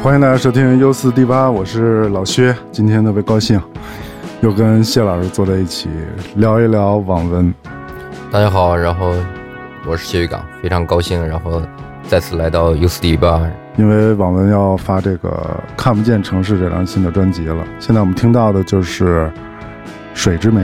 欢迎大家收听 U 四 D 八，我是老薛。今天特别高兴，又跟谢老师坐在一起聊一聊网文。大家好，然后我是谢玉岗，非常高兴，然后再次来到 U 四 D 八。因为网文要发这个《看不见城市》这张新的专辑了，现在我们听到的就是《水之梅》。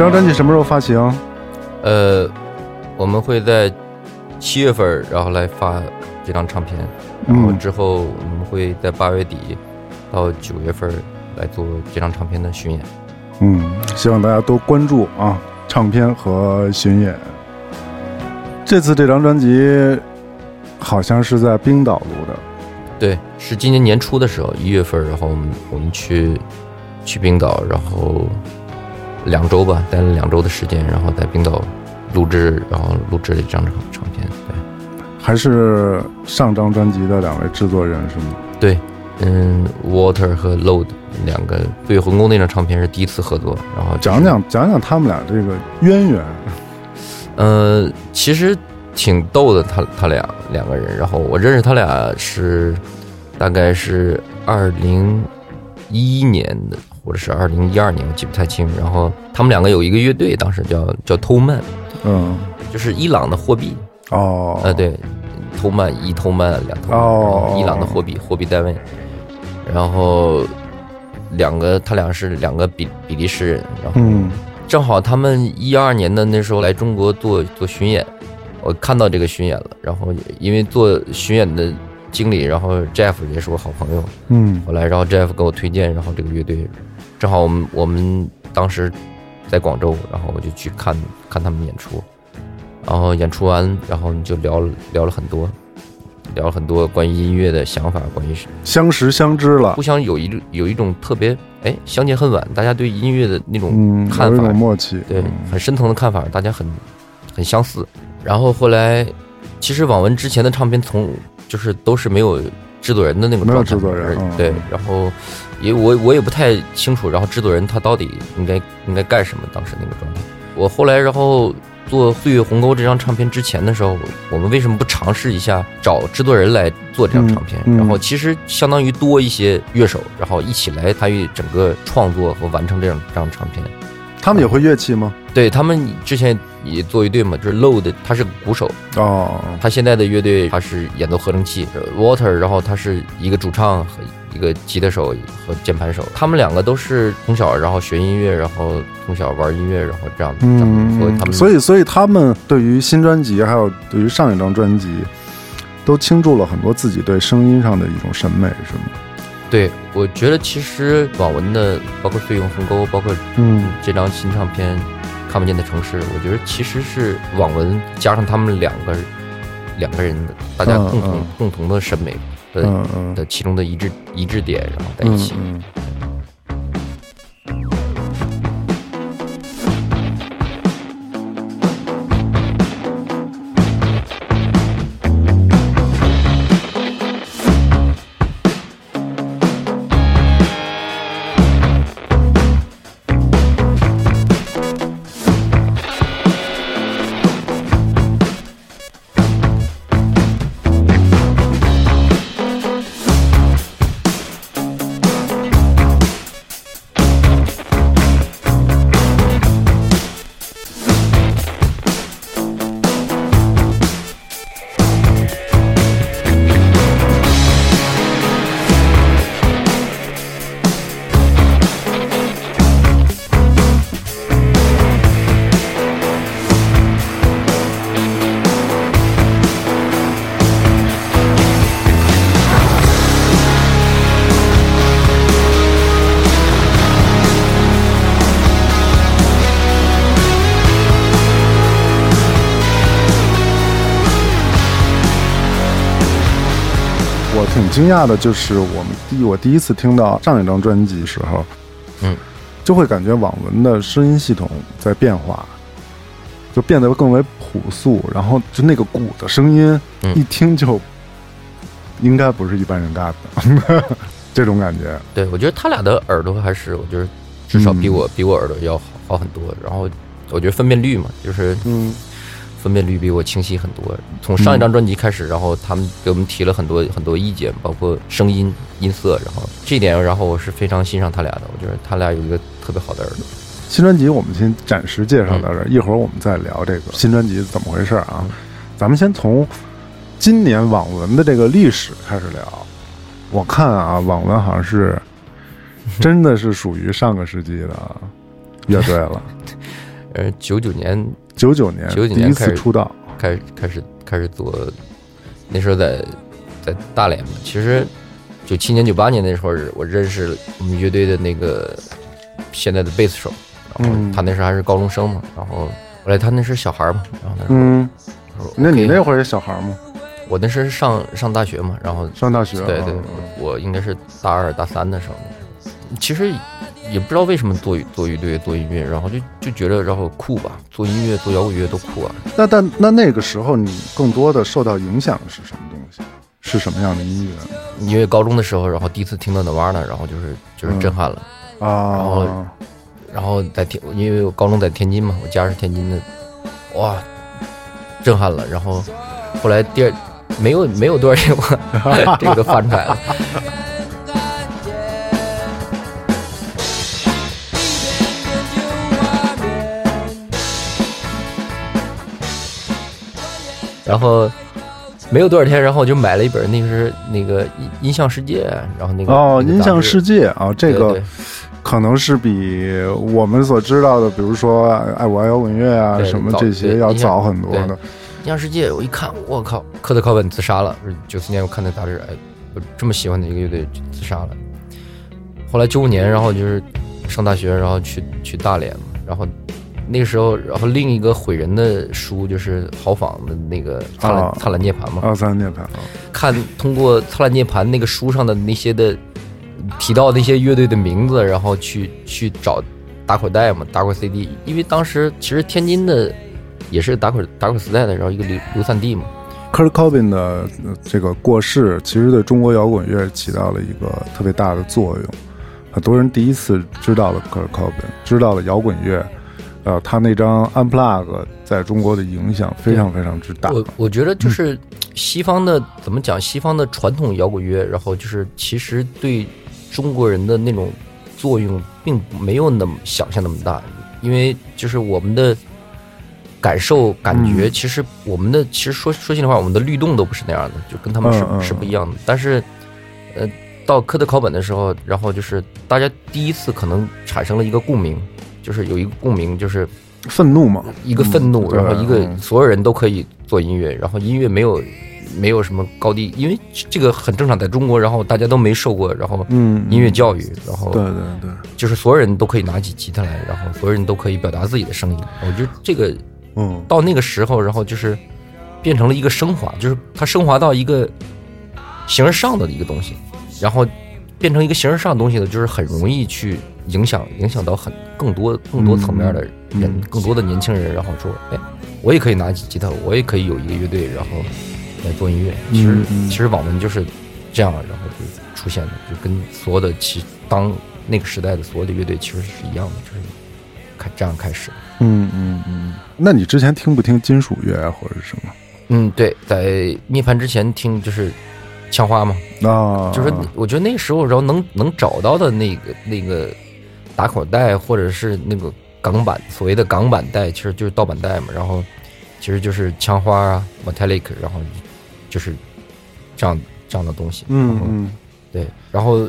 这张专辑什么时候发行？呃，我们会在七月份，然后来发这张唱片，然后嗯之后我们会在八月底到九月份来做这张唱片的巡演。嗯，希望大家多关注啊，唱片和巡演。这次这张专辑好像是在冰岛录的，对，是今年年初的时候，一月份，然后我们我们去去冰岛，然后两周吧，待了两周的时间，然后在冰岛录制，然后录制了一张唱唱片。对。还是上张专辑的两位制作人是吗？对，嗯，Water 和 Load 两个对魂宫那张唱片是第一次合作，然后讲，讲讲讲他们俩这个渊源。呃，其实挺逗的，他他俩两个人，然后我认识他俩是大概是二零一一年的，或者是二零一二年，我记不太清。然后他们两个有一个乐队，当时叫叫偷曼，嗯，就是伊朗的货币，哦，呃，，对，偷曼一偷曼两偷曼，哦。伊朗的货币货币单位，然后两个他俩是两个比比利时人，然后嗯。正好他们一二年的那时候来中国做做巡演，我看到这个巡演了，然后因为做巡演的经理，然后 Jeff 也是我好朋友，嗯。后来然后 Jeff 给我推荐，然后这个乐队，正好我们我们当时在广州，然后我就去看看他们演出，然后演出完，然后你就聊了聊了很多，聊了很多关于音乐的想法，关于相识相知了。互，相有一有一种特别哎相见恨晚，大家对音乐的那种嗯，看法有默契，对嗯，很深层的看法，大家很很相似。然后后来，其实网文之前的唱片从就是都是没有制作人的那种没有状态，制作人嗯对。然后也我我也不太清楚，然后制作人他到底应该应该干什么，当时那个状态。我后来然后做《岁月鸿沟》这张唱片之前的时候，我们为什么不尝试一下找制作人来做这张唱片？嗯嗯然后其实相当于多一些乐手，然后一起来参与整个创作和完成这张这张唱片。他们也会乐器吗？对他们之前也做乐队嘛，就是 Load，他是鼓手，哦，他现在的乐队他是演奏合成器呃，Water，然后他是一个主唱和一个吉他手和键盘手，他们两个都是从小然后学音乐，然后从小玩音乐，然后这样这样所以他嗯，们所以所以他们对于新专辑还有对于上一张专辑，都倾注了很多自己对声音上的一种审美，是吗？对我觉得其实网文的包括《岁月鸿沟》，包括嗯。这张新唱片《看不见的城市》，我觉得其实是网文加上他们两个两个人的大家嗯共同、嗯。共同的审美的、的其中的一致一致点，然后在一起。嗯讶的就是我们第我第一次听到上一张专辑的时候，嗯，就会感觉网文的声音系统在变化，就变得更为朴素，然后就那个鼓的声音，嗯一听就应该不是一般人干的，这种感觉。对，我觉得他俩的耳朵还是，我觉得至少比嗯我、比我耳朵要好好很多。然后我觉得分辨率嘛，就是嗯分辨率比我清晰很多。从上一张专辑开始，然后他们给我们提了很多很多意见，包括声音、音色，然后这一点，然后我是非常欣赏他俩的。我觉得他俩有一个特别好的耳朵。新专辑我们先暂时介绍到这儿，一会儿我们再聊这个新专辑怎么回事儿啊。咱们先从今年网文的这个历史开始聊。我看啊，网文好像是 真的是属于上个世纪的乐队了。呃，九九年九九年99第一年开始次出道，开始开始开始做，那时候在在大连嘛。其实九七年、九八年那时候，我认识我们乐队的那个现在的贝斯手，然后嗯他那时候还是高中生嘛，然后后来他那是小孩嘛，然后他说嗯，他说那你 OK 那会儿也小孩吗？我那是上上大学嘛，然后上大学？对对嗯，我应该是大二大三的时候，其实也不知道为什么做做乐队做音乐，然后就就觉得然后酷吧，做音乐做摇滚乐都酷啊，那但那那个时候你更多的受到影响的是什么东西？是什么样的音乐因为高中的时候，然后第一次听到 Nirvana，然后就是就是震撼了。啊？然后然后在天，因为我高中在天津嘛，我家是天津的，哇，震撼了。然后后来第二没有没有多少天，我 这个都翻出来了。然后没有多少天，然后我就买了一本，那个是那个音音像世界，然后那个哦，那个音像世界啊，这个对对可能是比我们所知道的，比如说爱我爱摇滚乐啊什么这些要早很多的。音像世界，我一看，我靠，科特·考本自杀了。九四年我看那杂志，哎，我这么喜欢的一个乐队就自杀了。后来九五年，然后就是上大学，然后去去大连嘛，然后那个时候，然后另一个毁人的书就是豪仿的那个《灿烂、啊灿烂涅槃》嘛，啊，灿烂涅槃啊，看通过《灿烂涅槃》那个书上的那些的提到那些乐队的名字，然后去去找打口袋嘛，打口 CD，因为当时其实天津的也是打口打口磁带的，然后一个流流散地嘛。Kurt Cobain 的呃这个过世，其实对中国摇滚乐起到了一个特别大的作用。很多人第一次知道了 Kurt Cobain，知道了摇滚乐，呃，他那张 Unplug 在中国的影响非常非常之大。我我觉得就是西方的、怎么讲？西方的传统摇滚乐，然后就是其实对中国人的那种作用，并没有那么想象那么大，因为就是我们的感受、感觉，嗯其实我们的其实说说心里话，我们的律动都不是那样的，就跟他们是、是不一样的。但是，呃，到科特考本的时候，然后就是大家第一次可能产生了一个共鸣，就是有一个共鸣，就是。愤怒嘛，一个愤怒，嗯然后一个所有人都可以做音乐，然后音乐没有没有什么高低，因为这个很正常，在中国，然后大家都没受过，然后嗯，音乐教育，然后对对对，就是所有人都可以拿起吉他来，然后所有人都可以表达自己的声音。我觉得这个嗯到那个时候，然后就是变成了一个升华，就是它升华到一个形而上的一个东西，然后变成一个形而上的东西呢，就是很容易去影响影响到很更多更多层面的人，嗯更多的年轻人，然后说，哎，我也可以拿起吉他，我也可以有一个乐队，然后来做音乐。其实、其实网文就是这样，然后就出现的，就跟所有的其当那个时代的所有的乐队其实是一样的，就是开这样开始。嗯嗯嗯。那你之前听不听金属乐啊，或者是什么？嗯，对，在涅槃之前听就是枪花嘛，啊，就是我觉得那个时候，然后能能找到的那个那个打口袋，或者是那个港版所谓的港版带，其实就是盗版带嘛。然后其实就是枪花啊，Metallic，然后就是这样这样的东西。嗯嗯对，然后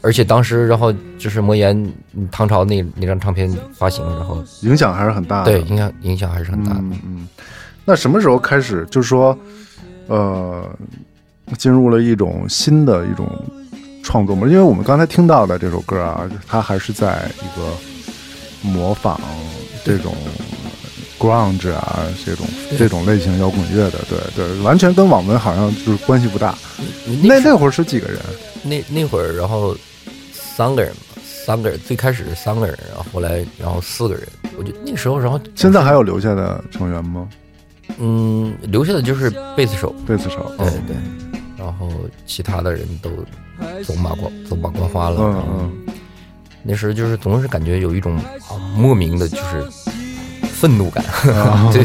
而且当时，然后就是魔岩嗯唐朝那那张唱片发行，然后影响还是很大的。对影响影响还是很大的。嗯嗯。那什么时候开始，就是说，呃，进入了一种新的一种创作模式？因为我们刚才听到的这首歌啊，它还是在一个模仿这种 grunge 啊这种这种类型摇滚乐的，对对，完全跟网文好像就是关系不大。那那会儿是几个人？那那会儿，然后三个人嘛，三个人，最开始是三个人，然后后来然后四个人。我觉得那时候，然后现在还有留下的成员吗？嗯，留下的就是贝斯手，贝斯手，对对，然后其他的人都走马观走马观花了。嗯嗯，那时候就是总是感觉有一种莫名的，就是愤怒感，对，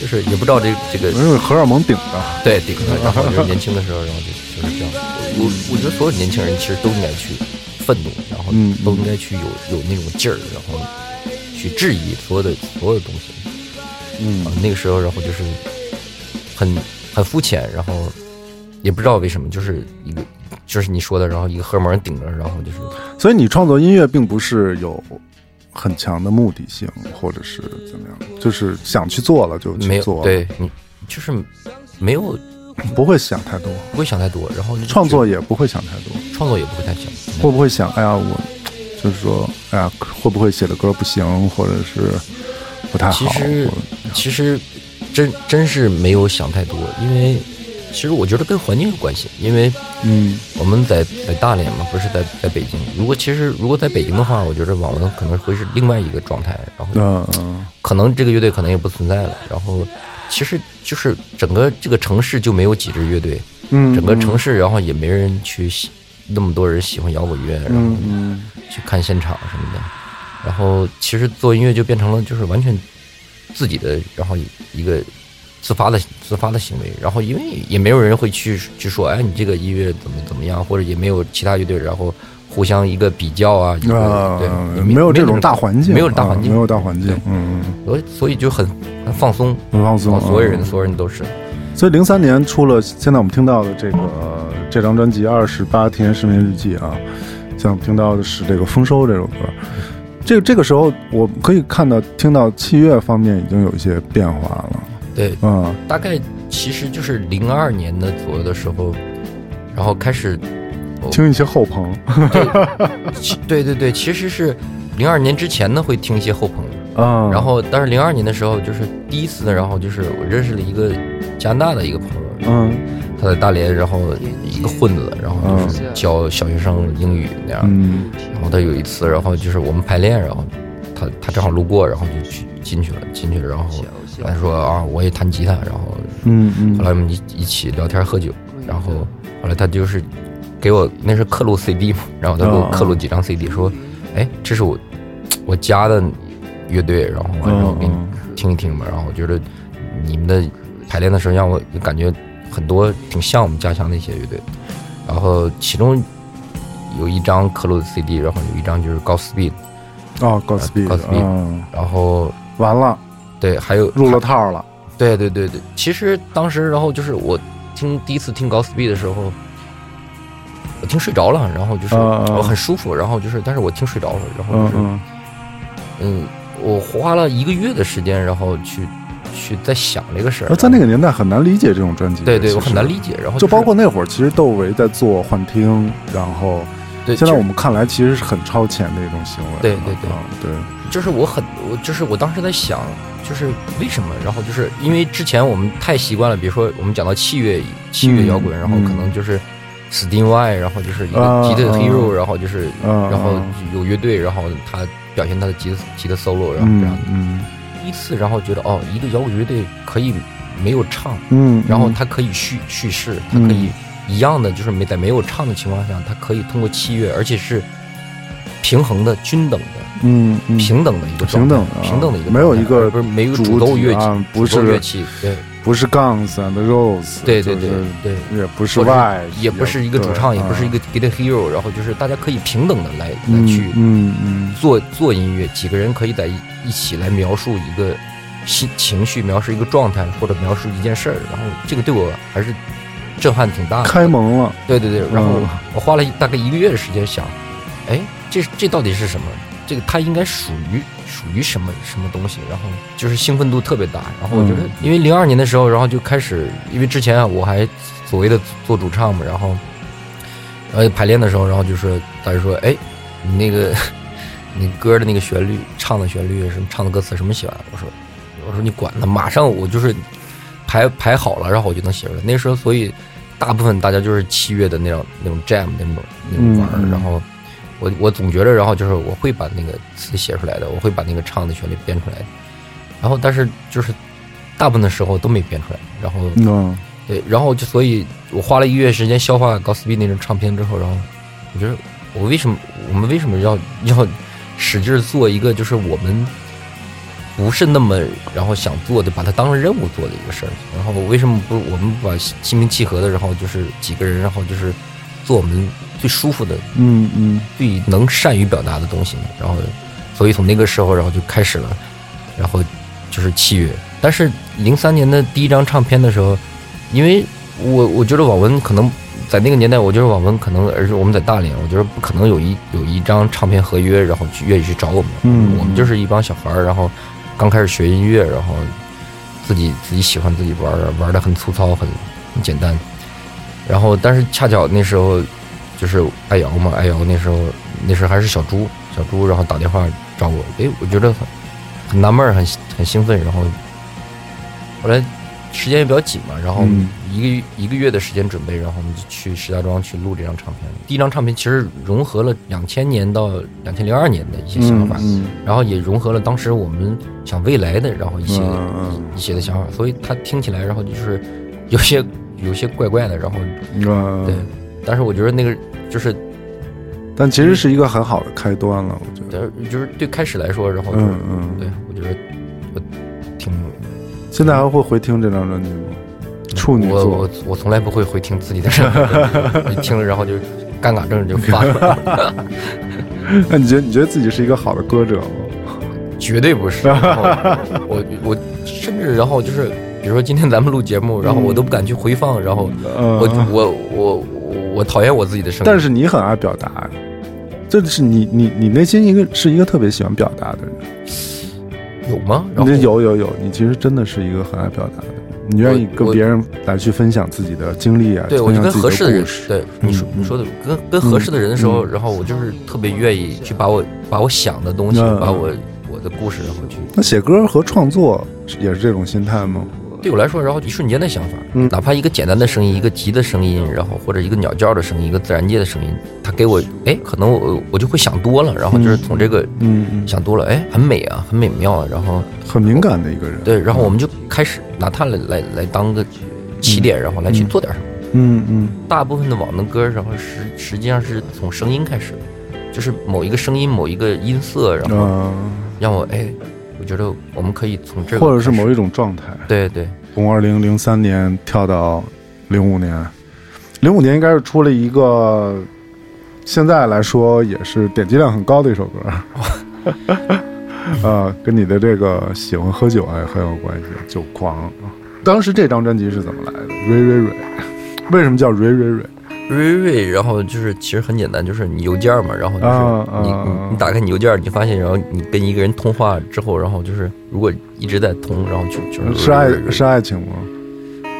就是也不知道这这个因为荷尔蒙顶着，对顶着，然后就是年轻的时候，然后就就是这样。我我觉得所有年轻人其实都应该去愤怒，然后嗯都应该去有有那种劲儿，然后去质疑所有的所有的东西。嗯啊，那个时候，然后就是很很肤浅，然后也不知道为什么，就是一个就是你说的，然后一个荷尔蒙顶着，然后就是所以你创作音乐并不是有很强的目的性，或者是怎么样，就是想去做了就去做，，对你就是没有不会想太多，不会想太多，然后创作也不会想太多，创作也不会太想，会不会想，哎呀，我就是说，哎呀，会不会写的歌不行，或者是不太好？其实其实真真是没有想太多，因为其实我觉得跟环境有关系，因为嗯我们在在大连嘛，不是在在北京。如果其实如果在北京的话，我觉得网文可能会是另外一个状态，然后嗯嗯可能这个乐队可能也不存在了。然后其实就是整个这个城市就没有几支乐队，嗯，整个城市然后也没人去喜那么多人喜欢摇滚乐，然后去看现场什么的。然后其实做音乐就变成了就是完全自己的，然后一个自发的自发的行为。然后因为也没有人会去去说，哎，你这个音乐怎么怎么样，或者也没有其他乐队，然后互相一个比较啊，对，，没有这种大环境，没有大环境啊没有大环境，嗯，嗯所以所以就很很放松，很放松所有人嗯所有人都是。所以零三年出了现在我们听到的这个这张专辑《二十八天失眠日记》啊，像听到的是这个《丰收》这首歌。这个这个时候，我可以看到听到器乐方面已经有一些变化了，对，嗯。大概其实就是零二年的左右的时候，然后开始听一些后朋，其对对对，其实是零二年之前呢会听一些后朋，啊，然后但是零二年的时候就是第一次呢，然后就是我认识了一个加拿大的一个朋友，嗯。他在大连，然后一个混子，然后就是教小学生英语那样，嗯。然后他有一次，然后就是我们排练，然后他他正好路过，然后就去进去了，进去了，然后他说啊我也弹吉他，然后嗯嗯。后来我们一一起聊天喝酒，然后后来他就是给我那是刻录 CD 嘛，然后他给我刻录几张 CD，说，哎，这是我我家的乐队，然后完之后给你听一听吧，然后我觉得你们的排练的时候让我感觉很多挺像我们家乡的一些乐队，然后其中有一张刻录的 CD，然后有一张就是 Godspeed，哦，Godspeed，Godspeed 嗯，然后完了，对还有入了套了，对对对对，其实当时，然后就是我听第一次听高 speed 的时候，我听睡着了，然后就是我很舒服，然后就是，但是我听睡着了，然后就是，嗯。我花了一个月的时间，然后去去在想这个事儿而，在那个年代很难理解这种专辑，对对，我很难理解，然后就是包括那会儿，其实窦唯在做幻听，然后对，现在我们看来其实是很超前的一种行为。对对对啊对，就是我很我就是我当时在想，就是为什么？然后就是因为之前我们太习惯了，比如说我们讲到器乐器乐摇滚，嗯然后可能就是 Steam Y，然后就是一个啊吉他啊 hero，然后就是嗯然后嗯有乐队，然后他表现他的吉他吉他 solo，然后这样嗯嗯第一次，然后觉得哦，一个摇滚乐队可以没有唱，嗯，然后嗯它可以叙叙事，它可以一样的，就是没在没有唱的情况下，它可以通过器乐，而且是平衡的、均等的、嗯嗯平等的一个平等的啊平等的一个，没有一个不是没有主主奏乐器啊，不是乐器，对不是 Guns and Roses，对对对就是对。也不是 Y，也不是一个主唱，也不是一个 guitar hero，然后就是大家可以平等的来来嗯去嗯嗯做做音乐，几个人可以在一一起来描述一个心情绪，描述一个状态，或者描述一件事儿。然后这个对我还是震撼挺大的。开蒙了，对对对，然后嗯我花了大概一个月的时间想，哎，这这到底是什么？这个它应该属于属于什么什么东西？然后就是兴奋度特别大。然后我觉得嗯，因为零二年的时候，然后就开始，因为之前啊我还所谓的做主唱嘛，然后呃排练的时候，然后就是大家说，哎，你那个 你歌的那个旋律，唱的旋律什么，唱的歌词什么写完？我说我说你管他，马上我就是排排好了，然后我就能写出来。那时候所以大部分大家就是七月的那种那种 jam 那种那种玩儿，然后我我总觉得，然后就是我会把那个词写出来的，我会把那个唱的旋律编出来。的，然后但是就是大部分的时候都没编出来，然后嗯。对，然后就所以，我花了一个月时间消化高斯比那张唱片之后，然后我觉得我为什么我们为什么要要使劲做一个就是我们不是那么然后想做的，把它当成任务做的一个事儿？然后我为什么不我们把心平气和的，然后就是几个人，然后就是做我们最舒服的、嗯嗯最能善于表达的东西呢？然后，所以从那个时候，然后就开始了，然后就是契约。但是零三年的第一张唱片的时候，因为我我觉得网文可能在那个年代，我觉得网文可能，而且我们在大连，我觉得不可能有一有一张唱片合约，然后去愿意去找我们。嗯我们就是一帮小孩儿，然后刚开始学音乐，然后自己自己喜欢自己玩，玩的很粗糙，很很简单。然后，但是恰巧那时候就是爱瑶嘛，爱瑶那时候那时候还是小猪，小猪，然后打电话找我，哎，我觉得很很纳闷，很很兴奋，然后后来时间也比较紧嘛，然后嗯。一个一个月的时间准备，然后我们就去石家庄去录这张唱片。第一张唱片其实融合了两千年到两千零二年的一些想法，嗯然后也融合了当时我们想未来的，然后一些、一些的想法，所以它听起来，然后就是有些 有些怪怪的，然后嗯，对，但是我觉得那个就是但其实是一个很好的开端了，我觉得。呃就是对开始来说，然后就、嗯嗯。对我觉得我挺现在还会回听这张专辑吗？处女座我我我从来不会回听自己的声音，一听了然后就尴尬症就发出来了，那你觉得你觉得自己是一个好的歌者吗？绝对不是。我我甚至然后就是比如说今天咱们录节目，然后我都不敢去回放，然后呃，我我我我我讨厌我自己的声音，但是你很爱表达，这是你你你内心一个是一个特别喜欢表达的人。有吗？然后你有有有，你其实真的是一个很爱表达的人，你愿意跟别人来去分享自己的经历啊，对，我就跟合适的人。对你说嗯你说的跟跟合适的人的时候，嗯然后我就是特别愿意去把我把我想的东西，嗯把我我的故事，然后去那写歌和创作也是这种心态吗？对我来说，然后一瞬间的想法，嗯。哪怕一个简单的声音，一个急的声音，然后或者一个鸟叫的声音，一个自然界的声音，它给我，哎，可能我我就会想多了，然后就是从这个嗯嗯，想多了，哎，很美啊，很美妙啊，然后很敏感的一个人。对，然后我们就开始拿它来来来当个起点，然后来去做点什么。嗯嗯。大部分的网文歌，然后实实际上是从声音开始的，就是某一个声音、某一个音色，然后呃，让我哎，我觉得我们可以从这个或者是某一种状态，对对从二零零三年跳到零五年，零五年应该是出了一个，现在来说也是点击量很高的一首歌，呃，跟你的这个喜欢喝酒还很有关系，酒狂。当时这张专辑是怎么来的？瑞瑞瑞，为什么叫瑞瑞瑞？瑞瑞，然后就是其实很简单，就是你邮件嘛，然后就是啊你啊你你打开你邮件，你发现，然后你跟一个人通话之后，然后就是如果一直在通，然后就就是是爱是爱情吗？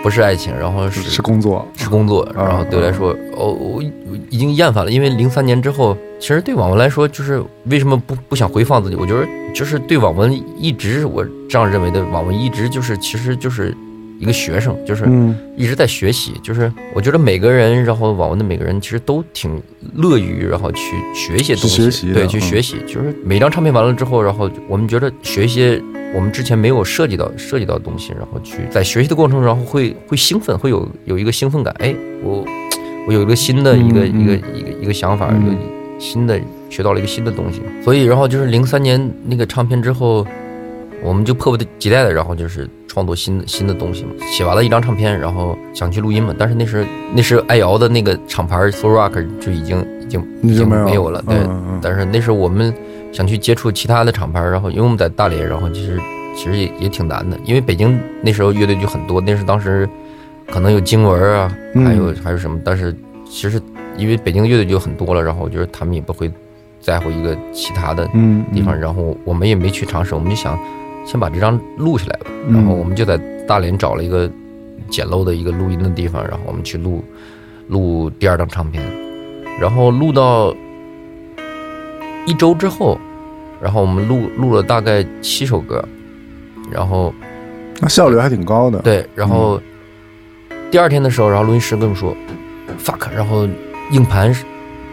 不是爱情，然后是是工作。是工作，啊然后对我来说，哦，我我已经厌烦了，因为零三年之后，其实对网文来说，就是为什么不不想回放自己？我觉得就是对网文一直我这样认为的，网文一直就是其实就是一个学生，就是嗯一直在学习。就是我觉得每个人，然后网文的每个人其实都挺乐于然后去学一些东西，对，去嗯学习。就是每张唱片完了之后，然后我们觉得学一些我们之前没有涉及到涉及到的东西，然后去在学习的过程中，然后会会兴奋，会有有一个兴奋感。哎，我我有一个新的一个、嗯一个一个一个想法，嗯有新的学到了一个新的东西。所以，然后就是零三年那个唱片之后，我们就迫不及待的，然后就是创作新的新的东西嘛。写完了一张唱片，然后想去录音嘛，但是那时那时爱瑶的那个厂牌 Soul Rock 就已经已经已经没有了，对。嗯嗯但是那时候我们想去接触其他的厂牌，然后因为我们在大连，然后其实其实也也挺难的，因为北京那时候乐队就很多，那是当时可能有经文啊，嗯还有还有什么，但是其实因为北京乐队就很多了，然后我觉得他们也不会在乎一个其他的嗯地方，然后我们也没去尝试，我们就想先把这张录下来吧，嗯。然后我们就在大连找了一个简陋的一个录音的地方，然后我们去录录第二张唱片，然后录到一周之后，然后我们录录了大概七首歌，然后那效率还挺高的。，对，然后第二天的时候，然后录音师跟我们说 fuck，然后硬盘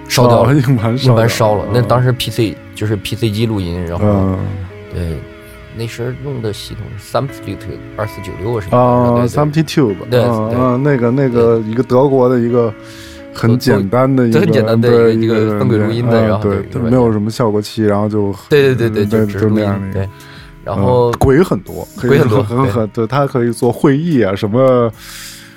烧掉了，哦硬盘硬盘烧了。那当时，时 PC 就是 PC 机录音，然后、嗯。对，那时用的系统是 Substitute 二四九六什么的，啊对对。啊，那个那个一个德国的一个很简单的一个很简单的一个分轨录音的啊然后对没有什么效果器，然后就对对对对，就就那样的然后嗯鬼很多，鬼很多很很对，它可以做会议啊，什么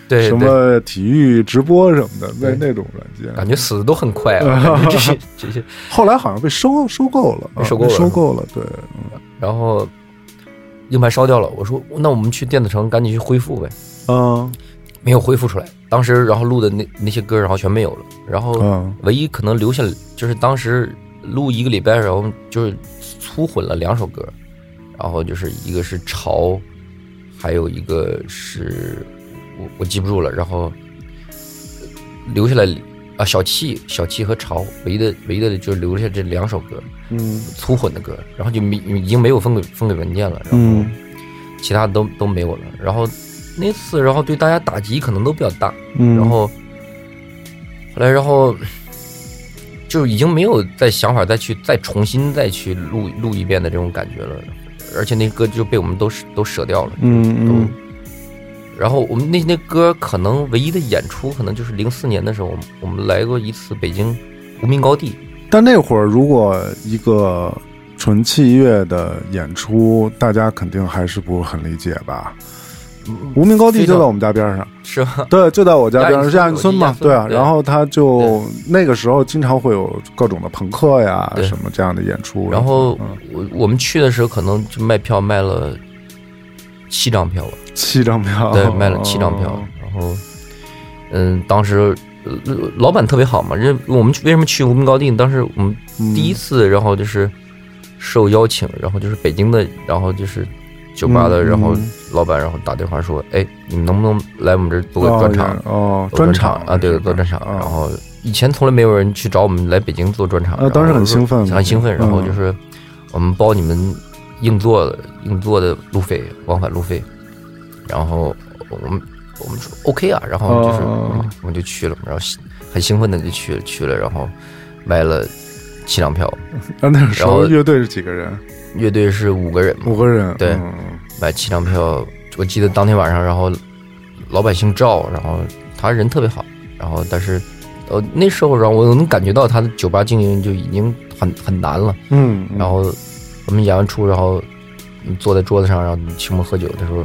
对什么体育直播什么的，那那种软件，感觉死的都很快啊，这些这些，后来好像被收收购了，啊被收购了收购了，对，然后硬盘烧掉了，我说那我们去电子城赶紧去恢复呗，嗯。没有恢复出来。当时然后录的那那些歌，然后全没有了，然后嗯唯一可能留下就是当时录一个礼拜，然后就是粗混了两首歌，然后就是一个是潮，还有一个是我我记不住了，然后留下来啊小气小气和潮，唯一的唯一的就留下这两首歌嗯粗混的歌，然后就没已经没有分给分给文件了，然后嗯。其他的都都没有了，然后那次然后对大家打击可能都比较大，嗯，然后后来，然后就已经没有再想法再去再重新再去录录一遍的这种感觉了，而且那歌就被我们都都舍掉了。嗯嗯，然后我们那那歌可能唯一的演出，可能就是零四年的时候，我们我们来过一次北京无名高地，但那会儿如果一个纯器乐的演出，大家肯定还是不是很理解吧？无名高地就在我们家边上，是吧？对，就在我家边上，是亚运村嘛，对啊。然后他就那个时候经常会有各种的朋克呀什么这样的演出，然后嗯我我们去的时候，可能就卖票卖了七张票吧。七张票，对，卖了七张票，然后，嗯，当时呃老板特别好嘛，认我们为什么去无名高地？当时我们嗯第一次，然后就是受邀请，然后就是北京的，然后就是酒吧的，嗯然后嗯老板然后打电话说，哎，你们能不能来我们这儿做个哦专场？哦，专场啊，对，做专场。啊然后以前从来没有人去找我们来北京做专场，啊当时很兴奋很兴奋。然后嗯就是我们包你们硬座的硬座的路费，往返路费。然后我们我们说 OK 啊，然后就是哦我们就去了，然后很兴奋的就去了去了，然后买了七张票，啊，那个时候乐队是几个人？乐队是五个人嘛，五个人，对嗯。买七张票，我记得当天晚上，然后老板姓赵，然后他人特别好，然后但是呃那时候让我能感觉到他的酒吧经营就已经很很难了。嗯，嗯。然后我们演完出，然后嗯坐在桌子上，然后请我们喝酒，他说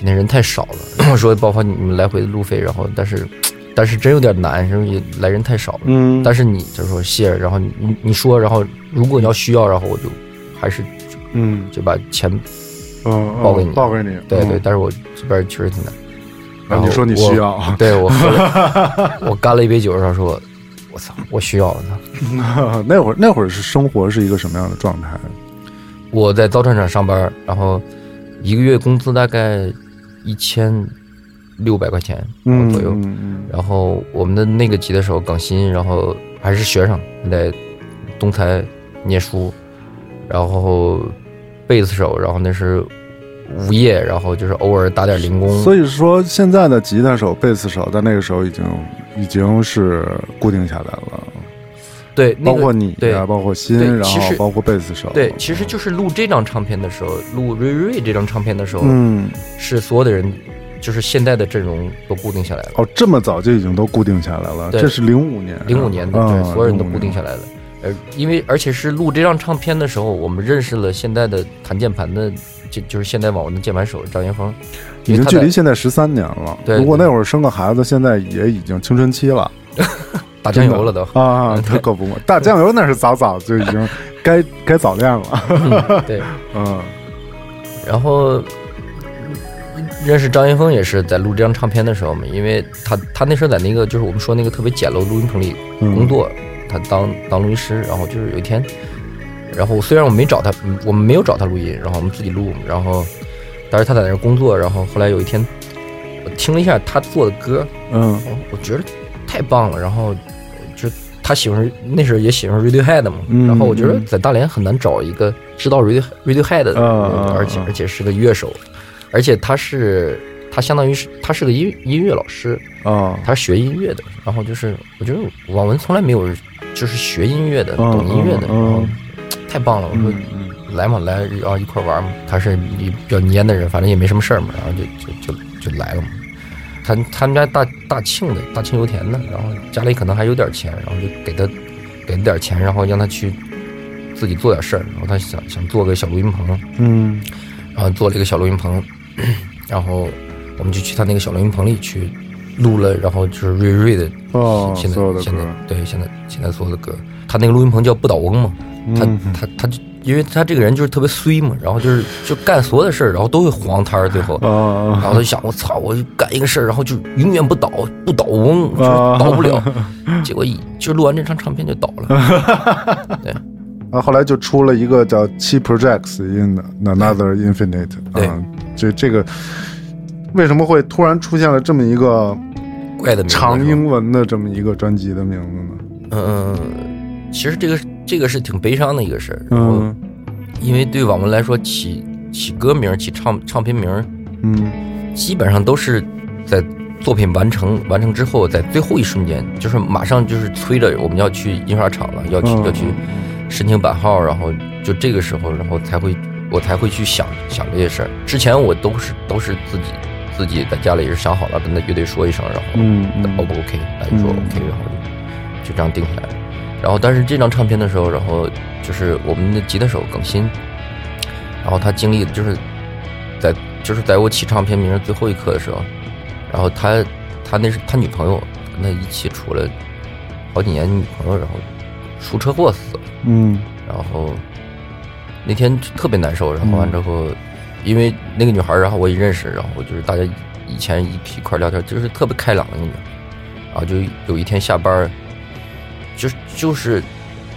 今天人太少了，我说包括你们来回的路费，然后但是但是真有点难，因为来人太少了。嗯，但是你就说谢，然后你你你说，然后如果你要需要，然后我就还是嗯就把钱嗯报给你报给你，对对，嗯但是我这边确实挺难。然后你说你需要，对我喝了，我干了一杯酒，然后说，我操，我需要它。那会儿那会儿是生活是一个什么样的状态？我在造船厂上班，然后一个月工资大概一千六百块钱嗯左右。然后我们的那个吉他手耿鑫，然后还是学生，在东财念书，然后贝斯手，然后那是无业，然后就是偶尔打点零工。所以说，现在的吉他手、贝斯手在那个时候已经已经是固定下来了，对，那个包括你对啊，包括新，然后包括贝斯手，对，其实就是录这张唱片的时候，录瑞瑞这张唱片的时候，嗯，是所有的人，就是现在的阵容都固定下来了。哦，这么早就已经都固定下来了，对这是零五年，零五年的，啊对，所有人都固定下来了。呃，因为而且是录这张唱片的时候，我们认识了现在的弹键盘的，就就是现代网文的键盘手张元峰，已经距离现在十三年了。对如果那会儿生个孩子，现在也已经青春期了 打酱油了都。啊！对 他可不嘛，打酱油那是早早就已经该该早恋了。嗯对，嗯然后嗯认识张云峰也是在录这张唱片的时候嘛，因为他他那时候在那个就是我们说那个特别简陋录音棚里嗯工作，他当当录音师，然后就是有一天，然后虽然我没找他，嗯我们没有找他录音，然后我们自己录，然后但是他在那工作，然后后来有一天，我听了一下他做的歌，嗯哦我觉得太棒了，然后就他他喜欢那时候也喜欢 Radiohead 嘛，嗯然后我觉得在大连很难找一个知道 Radio Radiohead 的而且而且是个乐手，而且他是他相当于是他是个音音乐老师，啊，他是学音乐的，然后就是我觉得网文从来没有就是学音乐的、嗯懂音乐的，嗯然后太棒了，我说来嘛来，然后一块玩嘛。他是一比较蔫的人，反正也没什么事儿嘛，然后就就就就来了嘛。他他们家大大庆的，大庆油田的，然后家里可能还有点钱，然后就给他给他点钱，然后让他去自己做点事儿，然后他想想做个小录音棚，嗯。然后做了一个小录音棚，然后我们就去他那个小录音棚里去录了，然后就是瑞瑞的哦现在现在歌。对现在现在所有的歌，他那个录音棚叫不倒翁嘛，他嗯。他他就因为他这个人就是特别衰嘛，然后就是就干所有的事儿，然后都会黄摊儿，最后。然啊后他就想，我操，我就干一个事儿，然后就永远不倒，不倒翁，就倒不了。结果一就录完这张唱片就倒了。对，然，后后来就出了一个叫《七 Projects in Another Infinite》对啊，这这个为什么会突然出现了这么一个怪的长英文的这么一个专辑的名字呢？嗯，其实这个这个是挺悲伤的一个事儿。然后嗯因为对网文来说，起起歌名、起唱唱片名，嗯基本上都是在作品完成完成之后，在最后一瞬间，就是马上就是催着我们要去印刷厂了，要去、嗯要去申请版号，然后就这个时候，然后才会我才会去想想这些事儿。之前我都是都是自己自己在家里是想好了，跟那乐队说一声，然后嗯嗯 O 不 OK，大家说嗯 OK，然后就就这样定下来了。然后，但是这张唱片的时候，然后就是我们的吉他手耿鑫，然后他经历的就是在就是在我起唱片名最后一刻的时候，然后他他那是他女朋友跟他一起处了好几年女朋友，然后出车祸死了，嗯。然后那天特别难受，然后完之后，因为那个女孩儿，然后我也认识，然后就是大家以前一一块聊天，就是特别开朗的那个女孩儿，然后就有一天下班儿，就是就是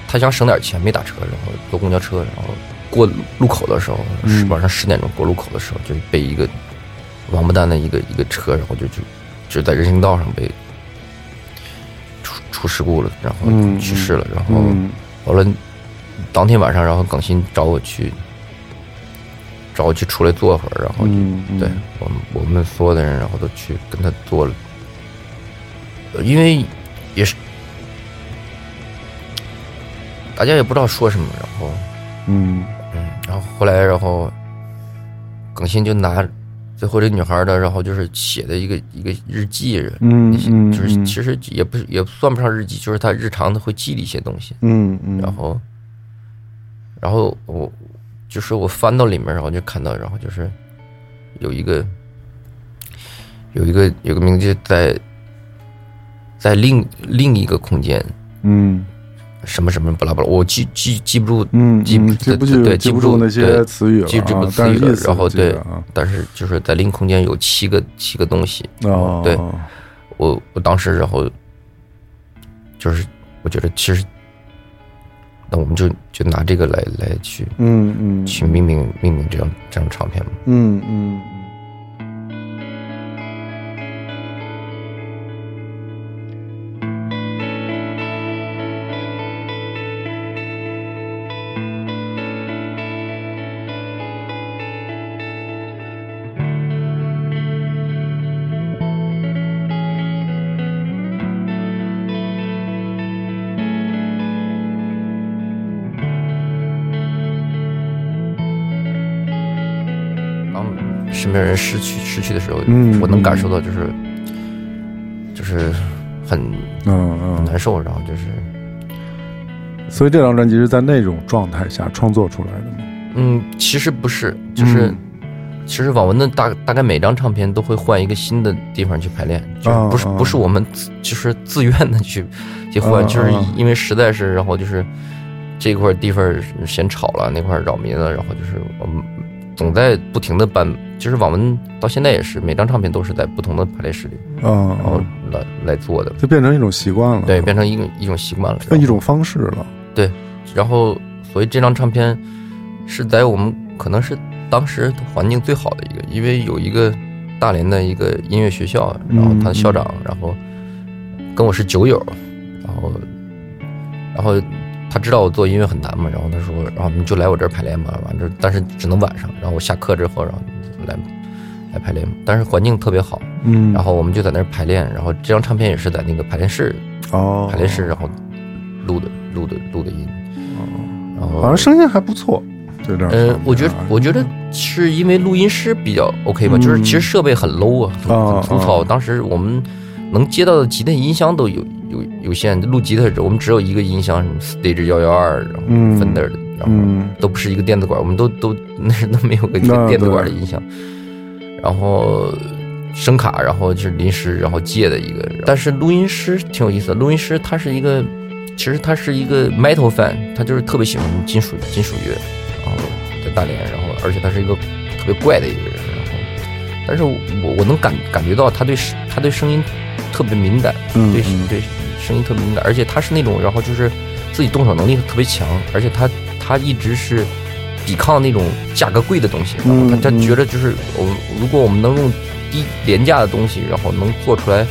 他想省点钱，没打车，然后坐公交车，然后过路口的时候，嗯。晚上十点钟过路口的时候，就被一个王八蛋的一个一个车，然后就就就在人行道上被出出事故了，然后嗯去世了，然后。嗯完了，当天晚上，然后耿鑫找我去，找我去出来坐会儿，然后就、嗯嗯。对我们我们所有的人，然后都去跟他坐了，呃因为也是大家也不知道说什么，然后嗯。嗯，然后后来，然后耿鑫就拿最后这女孩的，然后就是写的一个一个日记，嗯嗯就是嗯。其实也不是也算不上日记，就是他日常的会记的一些东西。嗯嗯，然后，然后我就是我翻到里面，然后就看到，然后就是有一个有一个有个名字在在另另一个空间，嗯什么什么巴拉巴拉，我记记记不住，嗯记嗯记不对对记不住住那些对词语了记不住啊词语了然后对但是就是在零空间有七个七个东西，哦对我我当时然后就是我觉得其实。那我们就就拿这个来来去嗯嗯去命名命名这张这张唱片嘛。嗯嗯边人失去失去的时候，嗯我能感受到就是就是很嗯嗯，难受，然后就是所以这张专辑是在那种状态下创作出来的吗？嗯，其实不是，就是、嗯。其实网文的大大概每张唱片都会换一个新的地方去排练，就是不是、啊。不是我们自就是自愿的去去换，啊就是啊。因为实在是，然后就是这块地方嫌吵了，那块扰民了，然后就是我们总在不停的搬，就是网文到现在也是每张唱片都是在不同的排练室里，啊然后啊，来来做的，就变成一种习惯了，对，变成一种一种习惯了，变一种方式了。对。然后，所以这张唱片是在我们可能是当时环境最好的一个，因为有一个大连的一个音乐学校，然后他的校长，然后跟我是酒友，然后然后他知道我做音乐很难嘛，然后他说，然后你就来我这儿排练吧，完这但是只能晚上，然后我下课之后，然后来来排练，但是环境特别好，嗯，然后我们就在那儿排练，然后这张唱片也是在那个排练室哦，排练室，然后录的录的录的音，哦。然后好像声音还不错，这张呃唱片，我觉得啊我觉得是因为录音师比较 OK 吧，嗯。就是其实设备很 low 啊，很粗糙。啊当时我们能接到的几台音箱都有有有限，录吉他我们只有一个音箱，Stage 幺幺二，然后嗯 Fender 的，然后嗯都不是一个电子管，我们都都那是都没有个电子管的音箱，然后声卡，然后就是临时然后借的一个，但是录音师挺有意思的，录音师他是一个，其实他是一个 metal fan，他就是特别喜欢金属金属乐，然后在大连，然后而且他是一个特别怪的一个人，然后但是我我能感感觉到他对他对声音特别敏感，对对声音特别敏感，而且他是那种，然后就是自己动手能力特别强，而且他他一直是抵抗那种价格贵的东西，然后他他嗯。嗯觉得就是我如果我们能用低廉价的东西，然后能做出来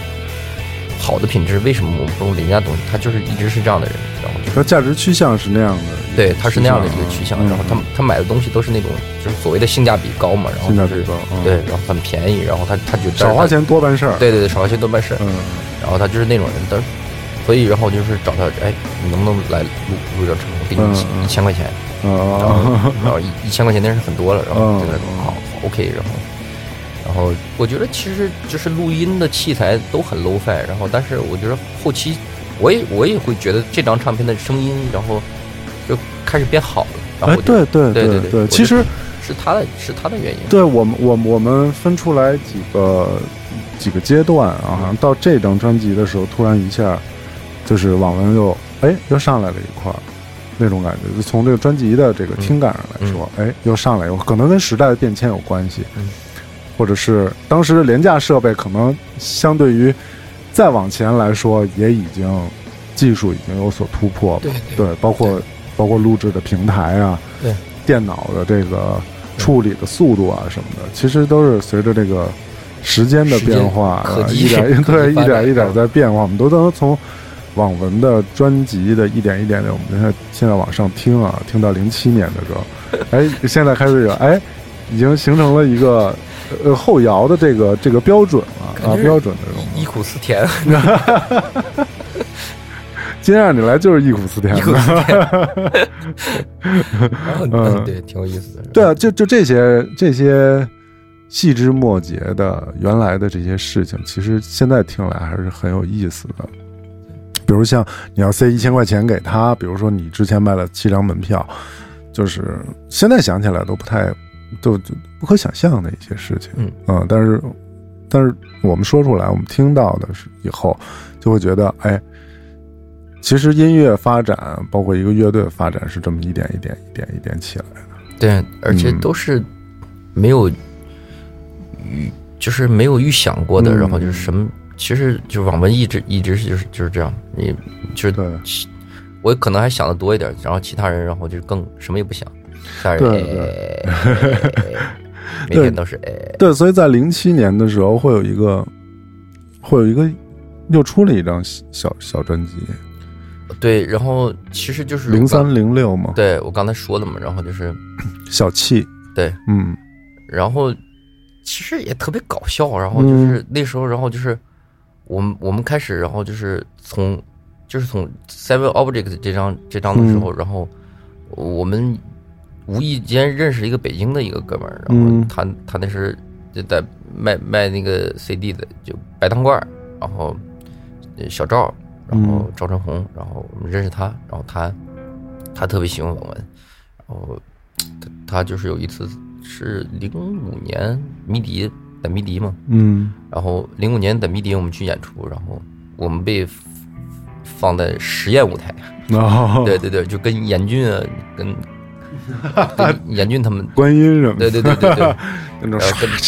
好的品质，为什么我们不用廉价的东西？他就是一直是这样的人，然后就是他价值趋向是那样的，对他是那样的一个趋向，嗯。然后他他买的东西都是那种就是所谓的性价比高嘛，性价比高，嗯。对，然后很便宜，然后他他觉得少花，钱多办事儿，对对对，少花钱多办事，嗯。然后他就是那种人，但是所以然后就是找他，哎，你能不能来录录这场？我给你一千块钱，然后啊，然后一一千块钱那是很多了，然后嗯。就在说好好 OK，然后然后我觉得其实就是录音的器材都很 low fi，然后但是我觉得后期我也我也会觉得这张唱片的声音，然后就开始变好了，然后对对对对对，其实是他的是他的原因，对我们我我们分出来几个几个阶段啊，好像到这张专辑的时候，突然一下就是网文又哎又上来了一块儿。那种感觉，就从这个专辑的这个听感上来说，哎，又上来，有可能跟时代的变迁有关系，嗯或者是当时的廉价设备可能相对于再往前来说，也已经技术已经有所突破了。对对，包括包括录制的平台啊，对，电脑的这个处理的速度啊什么的，其实都是随着这个时间的变化，一点 对一点一点在变化，我们都能从网文的专辑的一点一点的，我们现在现在往上听啊，听到零七年的时候，哎，现在开始有哎，已经形成了一个呃后摇的这个这个标准了啊，标准的这种。忆苦思甜，今天让你来就是忆苦思甜。忆苦，思甜，嗯嗯，对，挺有意思的，对啊，就就这些这些细枝末节的原来的这些事情，其实现在听来还是很有意思的。比如像你要塞一千块钱给他，比如说你之前卖了七张门票，就是现在想起来都不太都就不可想象的一些事情。嗯但是但是我们说出来，我们听到的是以后就会觉得，哎，其实音乐发展，包括一个乐队发展，是这么一点一点一点一点起来的。对，而且嗯都是没有预，就是没有预想过的，嗯然后就是什么，其实就是网文一直一直是就是就是这样，你就是对。我可能还想的多一点，然后其他人然后就更什么也不想，对哎哎。哎每天都是 哎，对，所以在零七年的时候，会有一个，会有一个，又出了一张小小小专辑，对，然后其实就是零三零六嘛，对我刚才说的嘛，然后就是小气，对，嗯。然后其实也特别搞笑，然后就是那时候，然后就是我们我们开始，然后就是从就是从 Seven Object 这张这张的时候，然后我们无意间认识一个北京的一个哥们儿，然后嗯。他他那是就在卖卖那个 CD 的，就白糖罐儿，然后呃小赵，然后嗯。赵春红，然后我们认识他，然后他他特别喜欢网文，然后他他就是有一次是零五年迷笛在迷笛嘛，嗯。然后零五年等迷笛我们去演出，然后我们被放在实验舞台，然后 对对对，就跟严俊啊，跟 跟严俊他们，观音什么的，对对对对对，那种然后跟跟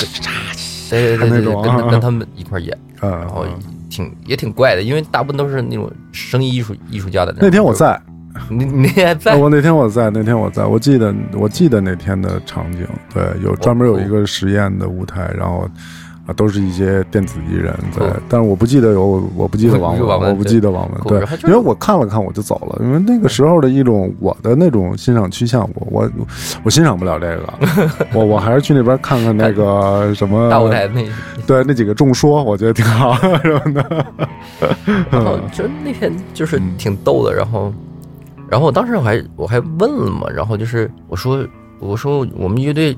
对对对对，跟他跟他们一块演，啊然后挺也挺怪的，因为大部分都是那种声音艺术艺术家的那。那天我，在，你你也在啊？我那天我在，那天我在，我记得我记得那天的场景，对，有专门有一个实验的舞台，然后啊，都是一些电子艺人在酷，但是我不记得有，我不记得王文，我不记得王文，对因为我看了看我就走了，因为那个时候的一种我的那种欣赏趋向，我我我欣赏不了这个，我我还是去那边看看那个什么大舞台那，对那几个众说，我觉得挺好 什么的，然后就那天就是挺逗的，然后，然后我当时我还我还问了嘛，然后就是我说我说我们乐队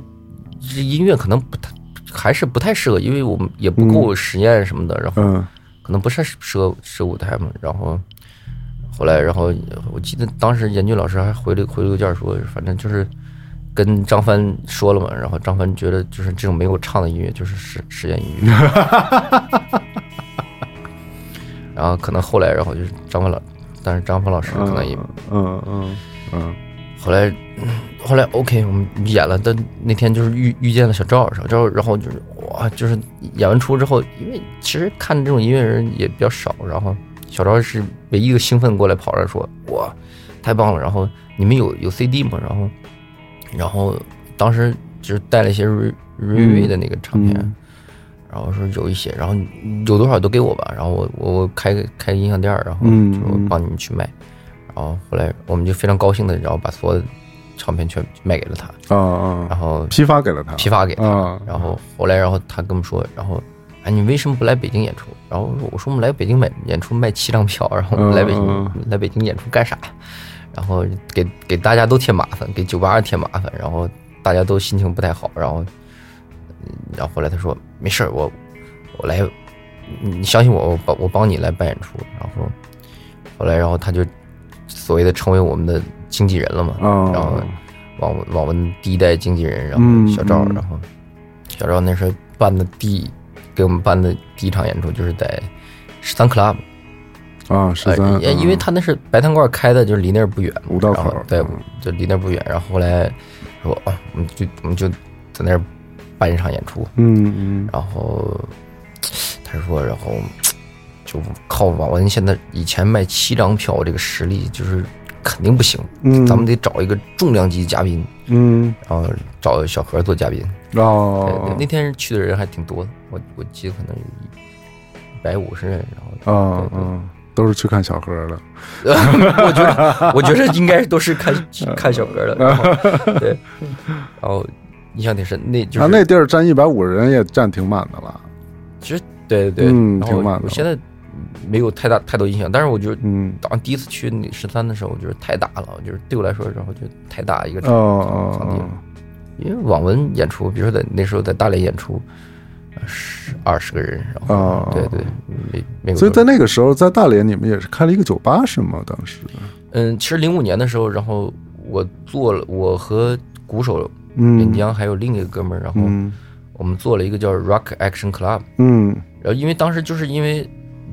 这音乐可能不太还是不太适合，因为我们也不够实验什么的，然后嗯可能不太适合适合舞台嘛，然后后来然后我记得当时严俊老师还回了回了个件说，反正就是跟张帆说了嘛，然后张帆觉得就是这种没有唱的音乐就是实实验音乐。然后可能后来，然后就是张帆老，但是张峰老师可能也嗯嗯嗯后来，后来 OK，我们演了，但那天就是遇遇见了小赵，小赵，然后就是哇，就是演完出之后，因为其实看这种音乐人也比较少，然后小赵是唯一一个兴奋过来跑来说哇，太棒了，然后你们有有 CD 吗？然后，然后当时就是带了一些瑞瑞瑞的那个唱片。嗯然后说有一些，然后有多少都给我吧，然后我我我开个开个音像店儿，然后嗯就帮你们去卖，然后后来我们就非常高兴的，然后把所有的唱片全卖给了他，啊啊，然后批发给了他，批发给他，啊，然后后来然后他跟我们说，然后哎你为什么不来北京演出？然后我说我们来北京买演出卖七张票，然后我们来北京、嗯来北京演出干啥？然后给给大家都添麻烦，给酒吧添麻烦，然后大家都心情不太好，然后嗯然后后来他说没事儿，我我来，你你相信我，我帮我帮你来办演出。然后后来然后他就所谓的成为我们的经纪人了嘛，啊，然后网文网文第一代经纪人，然后嗯小赵，嗯然后小赵那时候办的第给我们办的第一场演出就是在十三 club，啊，十呃三，，因因为他那是白汤罐开的，就是离那儿不远，五道口然后对嗯，就离那儿不远。然后后来说啊，我们就我们就在那儿办一场演出，嗯嗯。然后他说，然后就靠网文现在以前卖七张票这个实力，就是肯定不行，嗯，咱们得找一个重量级嘉宾，嗯。然后找小何做嘉宾。哦。对，那天去的人还挺多的，我我记得可能有一百五十人，然后啊嗯，都是去看小何的，我觉得，我觉得应该都是看看小何的，对，然后印象挺深，那就是、啊，那地儿站一百五十人也站挺满的了，其实对对对，嗯挺满的我现在没有太大太多印象，但是我觉得嗯，当第一次去那十三的时候，我觉得太大了，就是对我来说，然后就太大一个哦场哦哦场地了，因为网文演出，比如说在那时候在大连演出，十二十个人，然后、哦。对对，没没有所以在那个时候，在大连你们也是开了一个酒吧是吗？当时，嗯，其实零五年的时候，然后我做了，我和鼓手嗯，尹江还有另一个哥们儿，然后嗯我们做了一个叫 Rock Action Club，嗯然后因为当时就是因为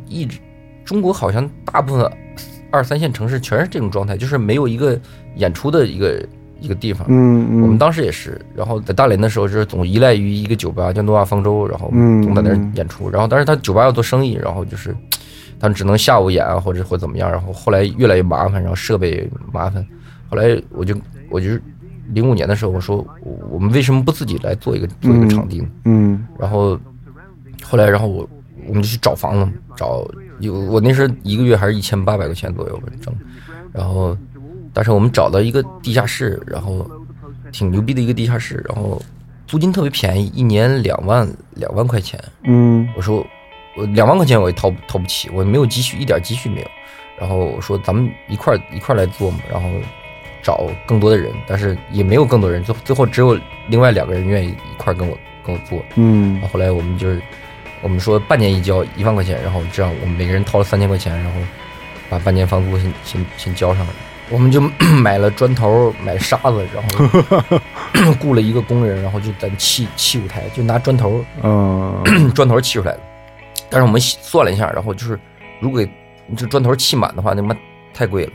一直中国好像大部分二三线城市全是这种状态，就是没有一个演出的一个一个地方。嗯嗯，我们当时也是，然后在大连的时候，就是总依赖于一个酒吧叫诺亚方舟，然后嗯总在那儿嗯演出。然后，但是他酒吧要做生意，然后就是他们只能下午演啊，或者或怎么样。然后后来越来越麻烦，然后设备麻烦。后来我就我就是零五年的时候，我说我我们为什么不自己来做一个做一个场地呢？嗯然后后来，然后我我们就去找房子，找有我那时候一个月还是一千八百块钱左右吧挣，然后但是我们找到一个地下室，然后挺牛逼的一个地下室，然后租金特别便宜，一年两万两万块钱。嗯我说我两万块钱我也掏掏不起，我没有积蓄，一点积蓄没有。然后我说咱们一块一块来做嘛，然后找更多的人，但是也没有更多人，最最后只有另外两个人愿意一块儿跟我跟我做。嗯后后来我们就是，我们说半年一交一万块钱，然后这样我们每个人掏了三千块钱，然后把半年房租先先先交上来。我们就 买了砖头，买沙子，然 后雇了一个工人，然后就咱砌砌舞台，就拿砖头嗯 砖头砌出来的。但是我们算了一下，然后就是如果给这砖头砌满的话，那妈太贵了。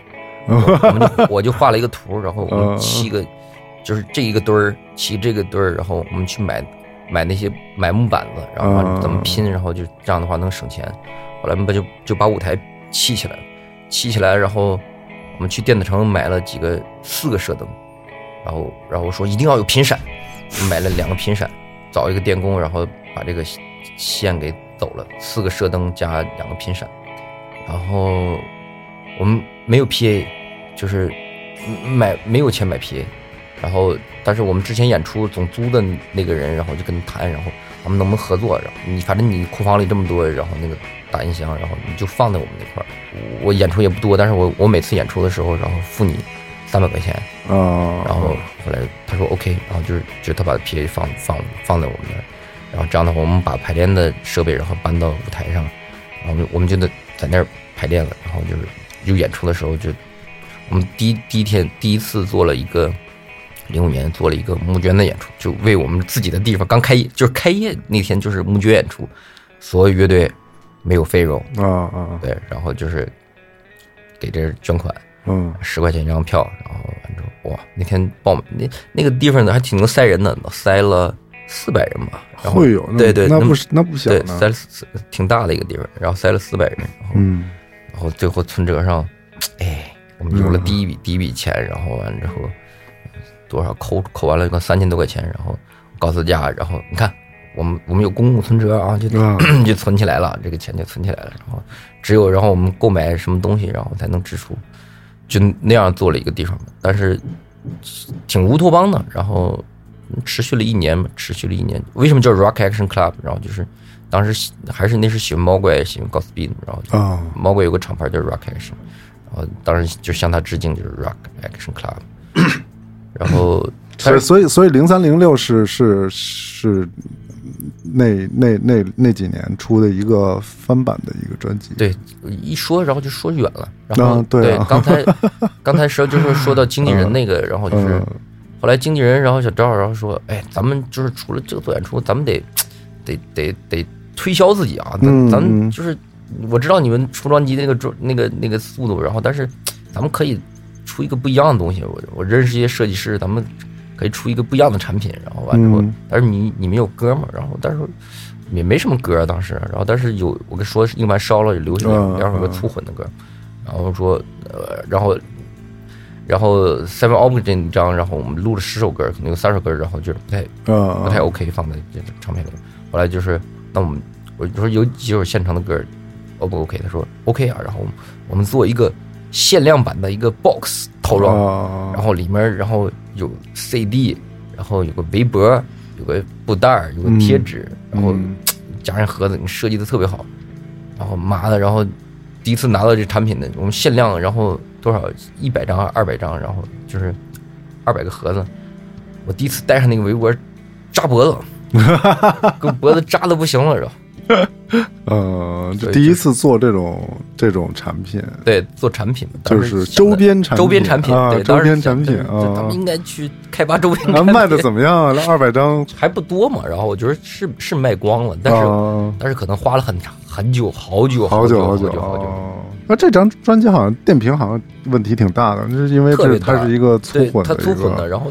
我我们就我就画了一个图，然后我们七个，就是这一个堆儿砌这个堆儿，然后我们去买买那些买木板子，然后怎么拼，然后就这样的话能省钱。后来我们把就就把舞台砌起来了，砌起来，然后我们去电子城买了几个四个射灯，然后然后说一定要有频闪，买了两个频闪，找一个电工，然后把这个线给走了，四个射灯加两个频闪，然后我们没有 PA，就是买没有钱买 PA，然后但是我们之前演出总租的那个人，然后就跟他谈，然后我们能不能合作？然后你反正你库房里这么多，然后那个打印箱，然后你就放在我们那块儿。我演出也不多，但是我我每次演出的时候，然后付你三百块钱，啊，然后后来他说 OK，然后就是就是他把 PA 放放放在我们那儿，然后这样的话，我们把排练的设备然后搬到舞台上，然后我们我们就得在那儿排练了，然后就是有演出的时候就我们第一第一天第一次做了一个零五年做了一个募捐的演出，就为我们自己的地方刚开业，就是开业那天就是募捐演出，所有乐队没有费用，啊啊，对，然后就是给这捐款。嗯十块钱一张票，然后完之后，哇，那天爆满那那个地方呢还挺能塞人的，塞了四百人吧。然后会有，对对，那不是那不小对，塞，了四挺大的一个地方，然后塞了四百人，然后、嗯然后最后存折上，哎，我们有了第一笔、第一笔钱，然后完之后多少扣扣完了个三千多块钱，然后告诉大家，然后你看我们我们有公共存折啊，就啊 就存起来了，这个钱就存起来了。然后只有然后我们购买什么东西，然后才能支出，就那样做了一个地方，但是挺乌托邦的。然后持续了一年吧，持续了一年。为什么叫 Rock Action Club？然后就是当时还是那时喜欢猫怪，喜欢 Godspeed，然后就啊猫怪有个厂牌叫 Rock Action，当然就向他致敬，就是 Rock Action Club。然后所以所以所以零三零六是是是那那那那几年出的一个翻版的一个专辑，对，一说然后就说远了。然后、啊对啊。刚才 刚才说就是说到经纪人那个，然后就是、嗯。后来经纪人，然后小赵，然后说，哎，咱们就是除了这个做演出，咱们得得得得推销自己啊，咱、嗯。咱嗯就是我知道你们出专辑那个专那个那个速度，然后但是 咱们可以出一个不一样的东西。我我认识一些设计师，咱们可以出一个不一样的产品。然后完之后，嗯但是你你们有歌吗？然后但是也没什么歌、啊、当时，然后但是有我跟说硬盘烧了，留下嗯两两首歌嗯粗混的歌，然后说呃，然后然后 Seven Object 这一张，然后我们录了十首歌，可能有三首歌，然后就是不太啊不太 OK 放在这个唱片里。后来就是，那我们我就说有几首现成的歌，O 不 OK？他说 OK 啊，然后我们做一个限量版的一个 box 套装，啊然后里面然后有 CD，然后有个围脖，有个布袋儿，有个贴纸，然后嗯。加上盒子，你设计的特别好，然后妈的，然后第一次拿到这产品的，我们限量，然后多少？一百张、二百张，然后就是二百个盒子，我第一次戴上那个围脖，扎脖子，给我脖子扎的不行了，然后呃，对第一次做这种这种产品，对做产品嘛，当时就是周边产品周边产品，啊对，周边产品对对他们啊应该去开发周边啊，产品，卖的怎么样啊？那二百张，还不多嘛，然后我觉得是是卖光了，但是、啊但是可能花了很长很久，好久好久好久久好久。哦那这张专辑好像电瓶好像问题挺大的，就是因为这它是一个粗混的它，粗混的，然后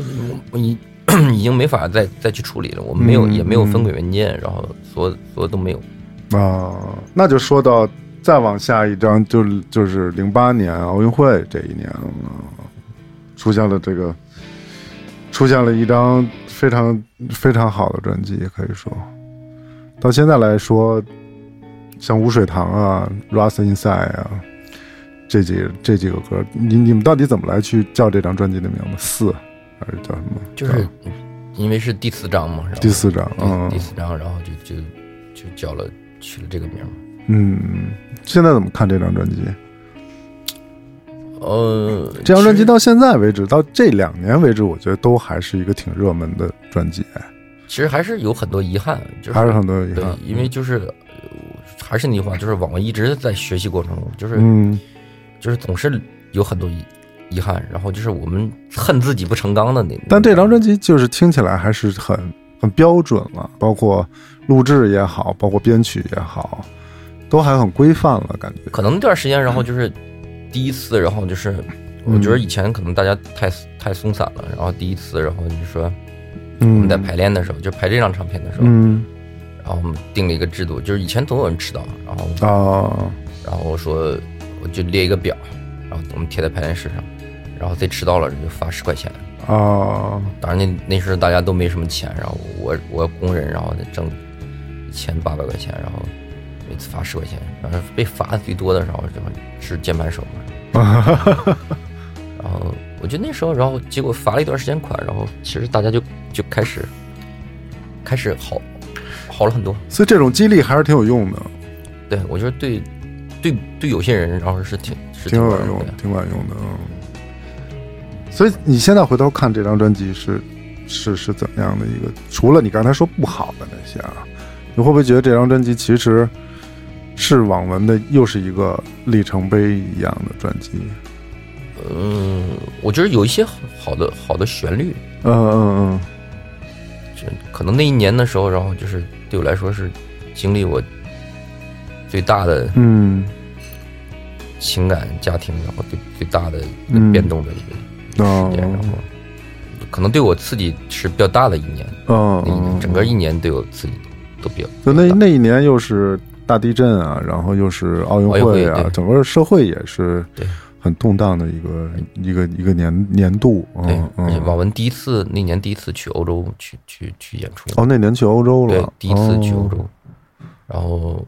你 已经没法再再去处理了，我们没有、嗯也没有分轨文件，然后所有所有都没有。啊，那就说到再往下一张，就就是零八年奥运会这一年，嗯出现了这个，出现了一张非常非常好的专辑，可以说，到现在来说，像无水塘啊、Rust Inside 啊，这几这几个歌，你你们到底怎么来去叫这张专辑的名字？四还是叫什么？就是因为是第四章嘛，然后第四张，嗯第第四章，然后就就就叫了取了这个名嘛。嗯，现在怎么看这张专辑？呃，这张专辑到现在为止，到这两年为止，我觉得都还是一个挺热门的专辑，哎其实还是有很多遗憾，就是还是很多遗憾。，因为就是呃还是那句话，就是我们一直在学习过程中，就是、嗯就是总是有很多遗遗憾，然后就是我们恨自己不成钢的那。但这张专辑就是听起来还是很很标准了，包括录制也好，包括编曲也好，都还很规范了，感觉。可能那段时间，然后就是第一次，然后就是我觉得以前可能大家太太松散了，然后第一次，然后就说我嗯，们在排练的时候，就排这张唱片的时候，嗯然后我们定了一个制度，就是以前总有人迟到，然后啊然后我说我就列一个表，然后我们贴在排练室上，然后再迟到了就罚十块钱。啊当然那那时候大家都没什么钱，然后我我工人，然后挣一千八百块钱，然后每次罚十块钱，然后被罚的最多的时候就是键盘手嘛。然后我觉得那时候，然后结果罚了一段时间款，然后其实大家就就开始开始好好了很多。所以这种激励还是挺有用的，对我觉得对对对有些人，然后是挺是挺有管用的，。挺管用的。嗯。所以你现在回头看这张专辑是是是怎么样的一个？除了你刚才说不好的那些啊，你会不会觉得这张专辑其实是网文的又是一个里程碑一样的专辑？嗯，我觉得有一些好的好的旋律，嗯嗯就可能那一年的时候，然后就是对我来说是经历我最大的嗯情感、家庭，然后最最大的变动的一个嗯哦时间，然后可能对我刺激是比较大的一年，嗯那一年嗯，整个一年对我刺激都比较。就那那一年又是大地震啊，然后又是奥运会啊，会整个社会也是对很动荡的一个一个一个年年度。啊嗯，嗯。而且网文第一次那年第一次去欧洲去去去演出，哦，那年去欧洲了，对，第一次去欧哦洲，然后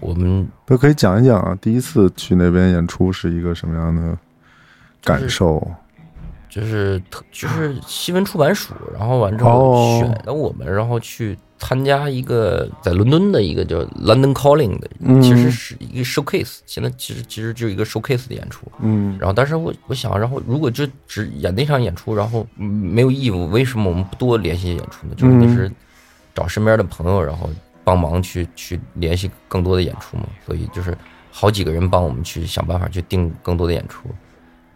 我们都可以讲一讲啊，第一次去那边演出是一个什么样的感受？就是特就是新闻出版署，然后完之后哦选了我们，然后去参加一个在伦敦的一个叫 London Calling 的，嗯其实是一个 showcase，现在其实其实就是一个 showcase 的演出。嗯然后，但是我我想，然后如果就只演那场演出，然后嗯没有义务，为什么我们不多联系演出呢？就是那是找身边的朋友，然后帮忙去去联系更多的演出嘛。所以就是好几个人帮我们去想办法去定更多的演出，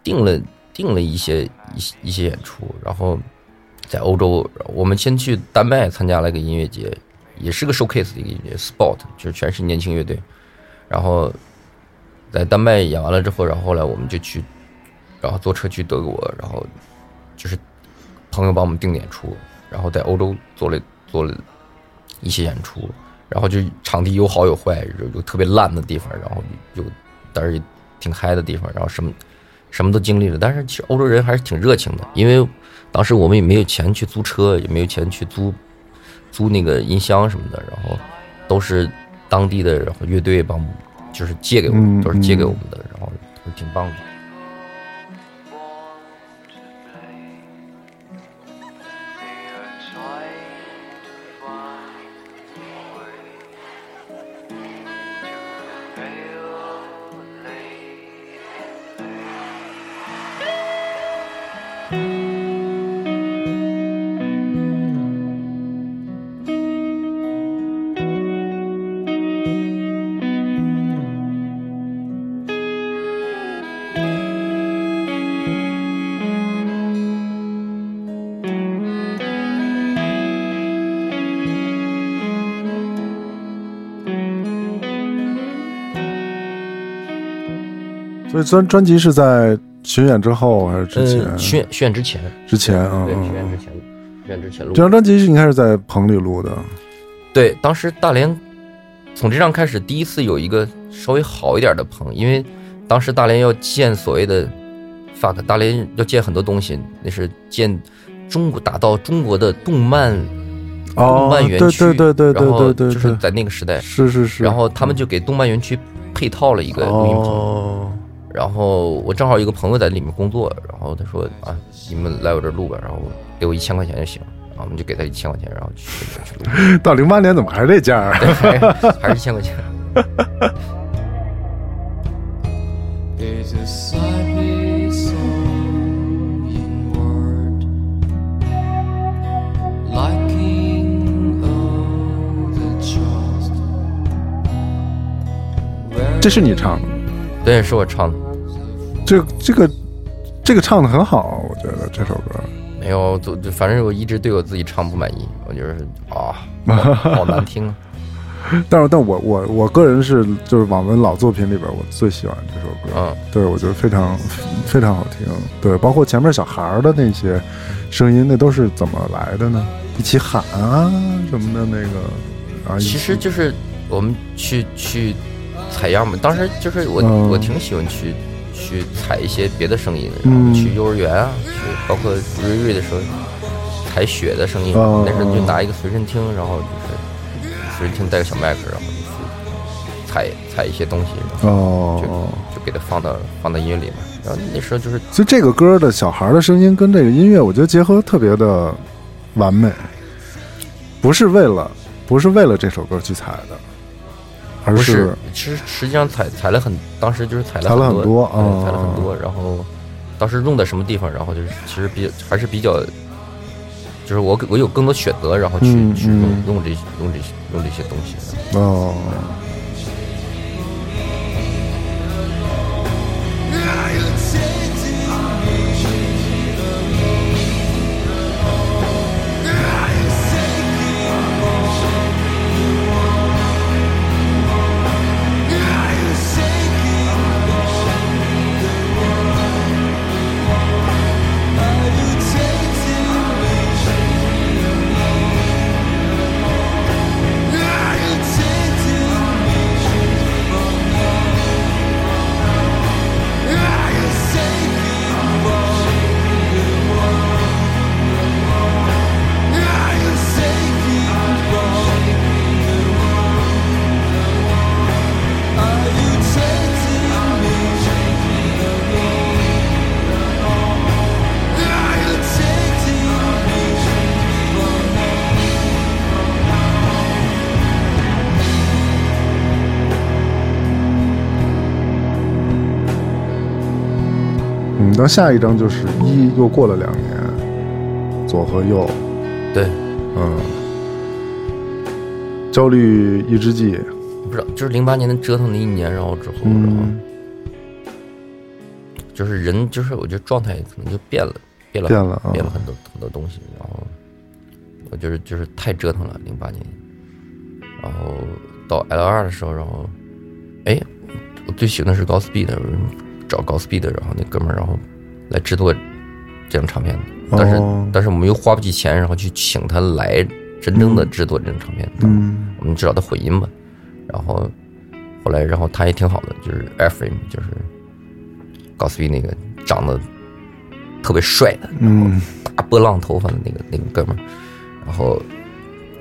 定了定了一些一些一些演出，然后在欧洲，我们先去丹麦参加了一个音乐节，也是个 showcase 的一个音乐 spot，就是全是年轻乐队，然后在丹麦演完了之后，然后后来我们就去，然后坐车去德国，然后就是朋友帮我们订演出，然后在欧洲做了做了一些演出，然后就场地有好有坏，有有特别烂的地方，然后有但是挺嗨的地方，然后什么什么都经历了。但是其实欧洲人还是挺热情的，因为当时我们也没有钱去租车，也没有钱去租租那个音箱什么的，然后都是当地的然后乐队帮就是借给我们，嗯都是借给嗯我们的，然后挺棒的。所以专专辑是在巡演之后还是之前？嗯，巡演巡演之前，之前啊，对，嗯巡演之嗯前，巡演之前录这。张专辑是应该是在棚里录的。对，当时大连从这张开始第一次有一个稍微好一点的棚，因为当时大连要建所谓的 fuck，大连要建很多东西，那是建中国打造中国的动漫动哦漫，园区，对对对对然后对对对，就是在那个时代，是是是。然后他们就给动漫园区配套了一个录音棚。哦，然后我正好一个朋友在里面工作，然后他说啊，你们来我这录吧，然后给我一千块钱就行，然后我们就给他一千块钱，然后去去录，到零八年怎么还是这价儿？对，还是一千块钱。这是你唱的，对，是我唱的，这这个这个唱的很好，我觉得这首歌。没有，就就反正我一直对我自己唱不满意，我觉得啊，好好难听啊。但是，但我我我个人是就是网文老作品里边我最喜欢这首歌，嗯，对我觉得非常非常好听，对，包括前面小孩儿的那些声音，那都是怎么来的呢？一起喊啊什么的那个啊，其实就是我们去去采样嘛，当时就是我、嗯。我挺喜欢去去采一些别的声音的，嗯然后去幼儿园啊，去包括瑞瑞的时候采雪的声音，哦。那时候就拿一个随身听，然后就是随身听带个小麦克，然后就去采采一些东西，然后就哦，就给它放到放到音乐里面。然后那时候就是其实这个歌的小孩的声音跟这个音乐，我觉得结合特别的完美，不是为了不是为了这首歌去采的，而不是，其实实际上采采了很，当时就是采了很很多对哦采了很多，然后当时用在什么地方，然后就是其实比还是比较，就是我我有更多选择，然后去、嗯去用嗯用这些用这些用这些东西。哦。嗯，到下一张就是一，又过了两年，左和右，对，嗯，焦虑抑制剂，不知道就是零八年的折腾了一年，然后之后，然后嗯，就是人就是我觉得状态可能就变了，变了变了啊变了很多很多东西，然后我就是就是太折腾了，零八年，然后到 L 二的时候，然后哎，我最喜欢的是高斯 B 的，找高斯 B 的，然后那哥们儿然后来制作这张唱片的，但是、哦。但是我们又花不起钱，然后去请他来真正的制作这张唱片，嗯。我们至少他混音吧。然后后来，然后他也挺好的，就是 Airframe，就是高斯 B 那个长得特别帅的嗯。大波浪头发的那个那个哥们儿。然后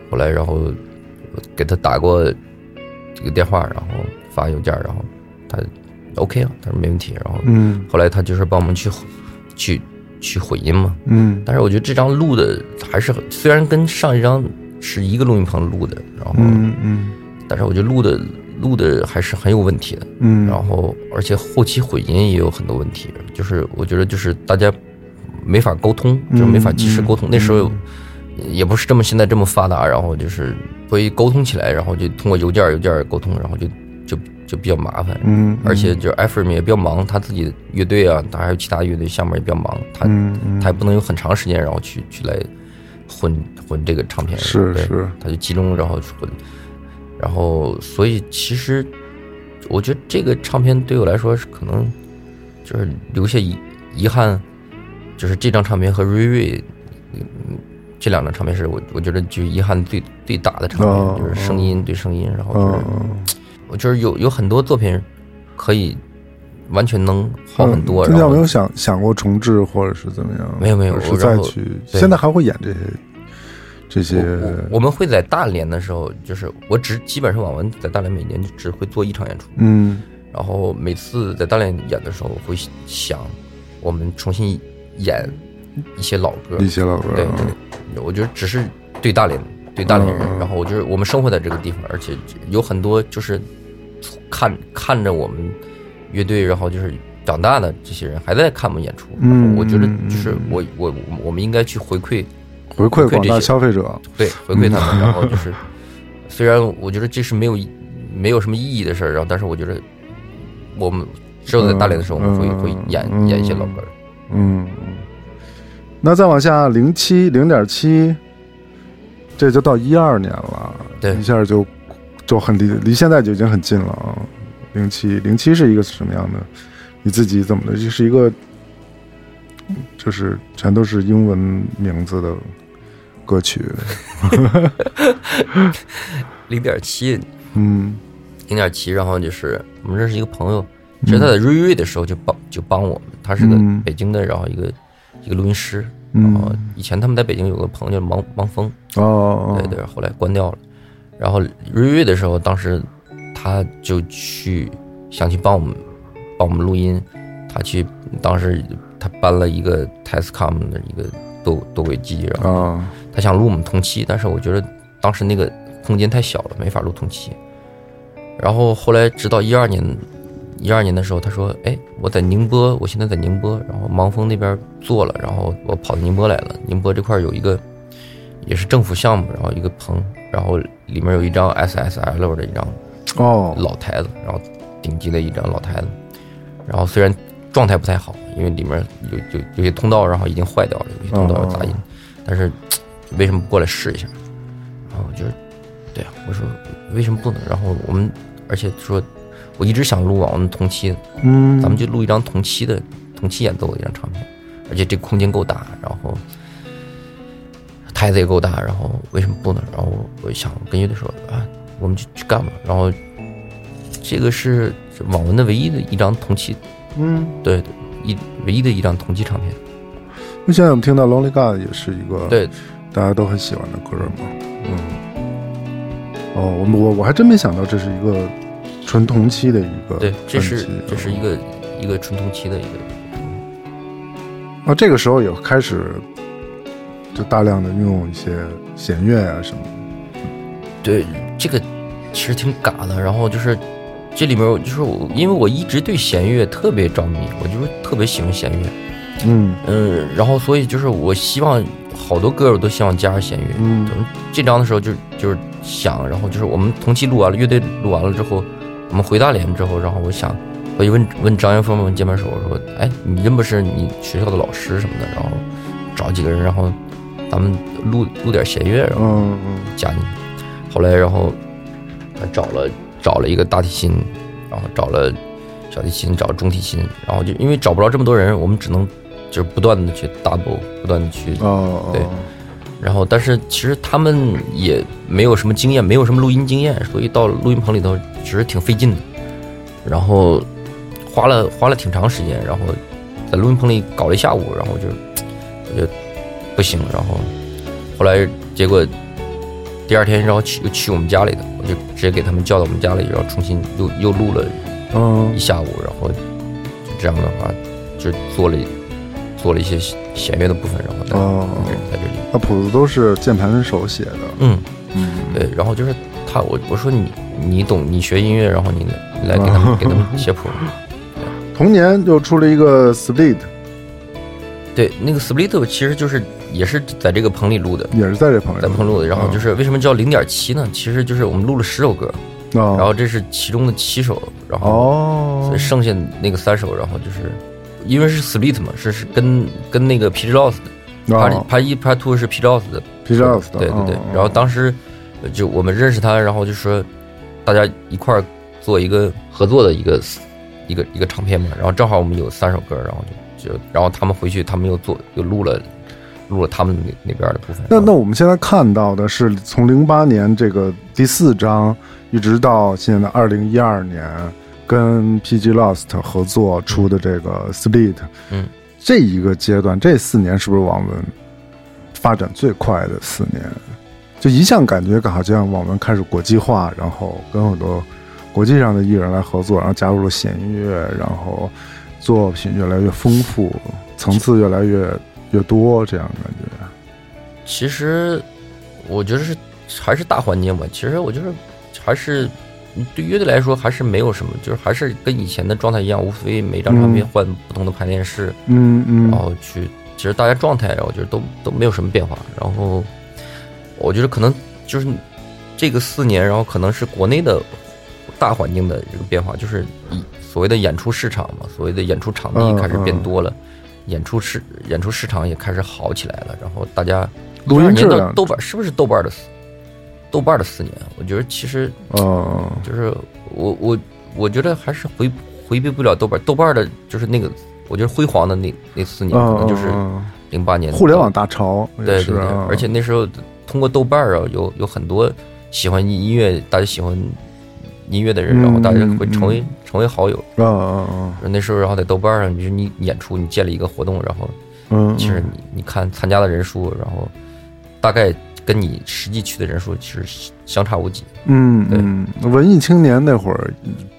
后来，然后给他打过这个电话，然后发邮件，然后他 OK 啊，他说没问题。然后嗯后来他就是帮我们去去去混音嘛。嗯但是我觉得这张录的还是很，虽然跟上一张是一个录音棚录的，然后，嗯嗯但是我觉得录的录的还是很有问题的。嗯，然后，而且后期混音也有很多问题，就是我觉得就是大家没法沟通，就是没法及时沟通。嗯那时候也不是这么现在这么发达，然后就是所以沟通起来，然后就通过邮件儿邮件儿沟通，然后就就就比较麻烦。嗯，而且就是 Ephraim 也比较忙，他自己的乐队啊，他还有其他乐队项目也比较忙，他他也不能有很长时间，然后去去来混混这个唱片，是是。他就集中然后去混，然后所以其实我觉得这个唱片对我来说是可能就是留下遗遗憾，就是这张唱片和瑞瑞，嗯，这两张唱片是我我觉得就遗憾最最大的唱片，哦就是声音对声音，然后就是、就是有有很多作品可以完全能好很多，你有没有想想过重置或者是怎么样？没有没有是我再去，对现在还会演这些这些我我我们会在大连的时候，就是我只基本上网文在大连每年就只会做一场演出，嗯然后每次在大连演的时候，我会想我们重新演一些老歌，一些老歌，对对，我觉得只是对大连对大连人，然后我就是我们生活在这个地方，而且有很多就是看看着我们乐队，然后就是长大的这些人还在看我们演出，然嗯后我觉得嗯就是嗯我我我我们应该去回馈回馈广大回馈这些消费者，对，回馈他们，然后就是，虽然我觉得这是没有没有什么意义的事儿，然后但是我觉得我们只有在大连的时候，我们会嗯会演嗯演一些老歌。嗯，那再往下零七零点七，这就到一二年了，对一下就就很离离现在就已经很近了啊。零七零七是一个什么样的？你自己怎么的？就是一个，就是全都是英文名字的歌曲，零点七，嗯零点七，然后就是我们认识一个朋友，其实他在瑞瑞的时候就帮就帮我们，他是个嗯北京的，然后一个一个录音师，然后嗯，以前他们在北京有个朋友叫王王峰，哦，对对，后来关掉了。然后瑞瑞的时候，当时他就去想去帮我们帮我们录音，他去当时他搬了一个 Tascam 的一个多多轨机，然后啊，他想录我们同期，但是我觉得当时那个空间太小了，没法录同期。然后后来直到一二年，一二年的时候，他说：“哎，我在宁波，我现在在宁波，然后盲峰那边做了，然后我跑到宁波来了。宁波这块儿有一个也是政府项目，然后一个棚，然后里面有一张 SSL 的一张哦，老台子，然后顶级的一张老台子，然后虽然状态不太好，因为里面有有有些通道，然后已经坏掉了，有些通道有杂音，但是为什么不过来试一下？然后我就是，对啊，我说为什么不能？然后我们而且说，我一直想录我们同期，嗯，咱们就录一张同期的同期演奏的一张唱片，而且这个空间够大，然后台子也够大，然后为什么不呢？然后我想跟乐队说啊，我们就去干吧。然后这个是是网文的唯一的一张同期，嗯，对对，一唯一的一张同期唱片。那现在我们听到《Lonely God》也是一个对，大家都很喜欢的歌嘛，嗯，哦，我我我还真没想到这是一个纯同期的一个对，这是这是一个一个纯同期的一个，啊，这个时候也开始就大量的运用一些弦乐啊什么，对，这个其实挺嘎的。然后就是这里面有就是我，因为我一直对弦乐特别着迷，我就是特别喜欢弦乐。嗯嗯，然后所以就是我希望好多歌我都希望加上弦乐。嗯嗯，这张的时候就就是想，然后就是我们同期录完了，乐队录完了之后，我们回大连之后，然后我想，我就问问张元峰问键盘手，我说，哎，你认不是你学校的老师什么的？然后找几个人，然后咱们录录点弦乐，然后加进去。后来，然后他找了找了一个大提琴，然后找了小提琴，找了中提琴，然后就因为找不着这么多人，我们只能就是不断的去 double，不断的去哦对然后，但是其实他们也没有什么经验，没有什么录音经验，所以到录音棚里头其实挺费劲的。然后花了花了挺长时间，然后在录音棚里搞了一下午，然后就我就不行，然后后来结果第二天，然后去又去我们家里的，我就直接给他们叫到我们家里，然后重新又又录了嗯一下午，然后就这样的话就做了做了一些弦乐的部分，然后在、哦在这里。那谱子都是键盘手写的，嗯，嗯对，然后就是他，我我说你你懂，你学音乐，然后你来给他们 给他们写谱。同年又出了一个 Split，对，那个 Split 其实就是也是在这个棚里录的，也是在这棚里在棚录的。然后就是为什么叫零点七呢？其实就是我们录了十首歌，哦，然后这是其中的七首，然后哦所以，剩下那个三首，然后就是因为是 Split 嘛，是是跟跟那个 P. Loss 的哦 Part 一 Part Two 是 PLOST 的，PLOST 的对对对哦。然后当时呃就我们认识他，然后就说大家一块儿做一个合作的一个一个一个唱片嘛。然后正好我们有三首歌，然后就就然后他们回去，他们又做又录了录了他们那那边的部分。那那我们现在看到的是从零八年这个第四章，一直到现在二零一二年，跟 PG Lost 合作出的这个 Split，嗯，这一个阶段，这四年是不是网文发展最快的四年？就一向感觉好像网文开始国际化，然后跟很多国际上的艺人来合作，然后加入了弦乐，然后作品越来越丰富，层次越来越越多，这样感觉。其实我觉得是还是大环境吧。其实我觉得还是对乐队来说还是没有什么，就是还是跟以前的状态一样，无非每张唱片嗯换不同的排练室，嗯嗯，然后去，其实大家状态，我觉得都都没有什么变化。然后我觉得可能就是这个四年，然后可能是国内的大环境的这个变化，就是以所谓的演出市场嘛，所谓的演出场地嗯开始变嗯多了，演出市演出市场也开始好起来了。然后大家录音质量豆瓣是不是豆瓣的四豆瓣的四年？我觉得其实嗯，就是我我我觉得还是回回避不了豆瓣，豆瓣的就是那个我觉得辉煌的那那四年，可嗯能就是嗯零八年互联网大潮，对对对而且那时候通过豆瓣啊，有有很多喜欢音乐，大家喜欢音乐的人，嗯然后大家会嗯成为成为好友。啊啊啊，那时候，然后在豆瓣上，就是你演出，你建立一个活动，然后嗯，其实你你看参加的人数，然后大概跟你实际去的人数其实相差无几。嗯对嗯，文艺青年那会儿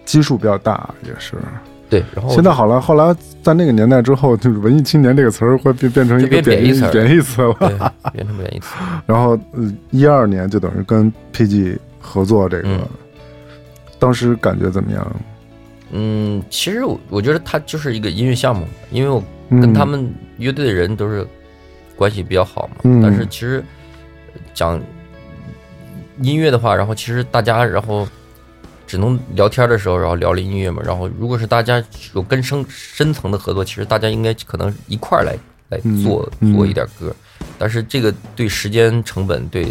基数比较大，也是。对，然后现在好了，后来在那个年代之后，就是文艺青年这个词儿会变变成一个贬义词贬义词了。变成贬义词。然后，呃，一二年就等于跟 PG 合作这个，嗯当时感觉怎么样？嗯，其实我我觉得它就是一个音乐项目，因为我嗯跟他们乐队的人都是关系比较好嘛。嗯但是其实呃讲音乐的话，然后其实大家然后只能聊天的时候，然后聊了音乐嘛。然后如果是大家有更深深层的合作，其实大家应该可能一块儿来来嗯做、嗯做一点歌。但是这个对时间成本、对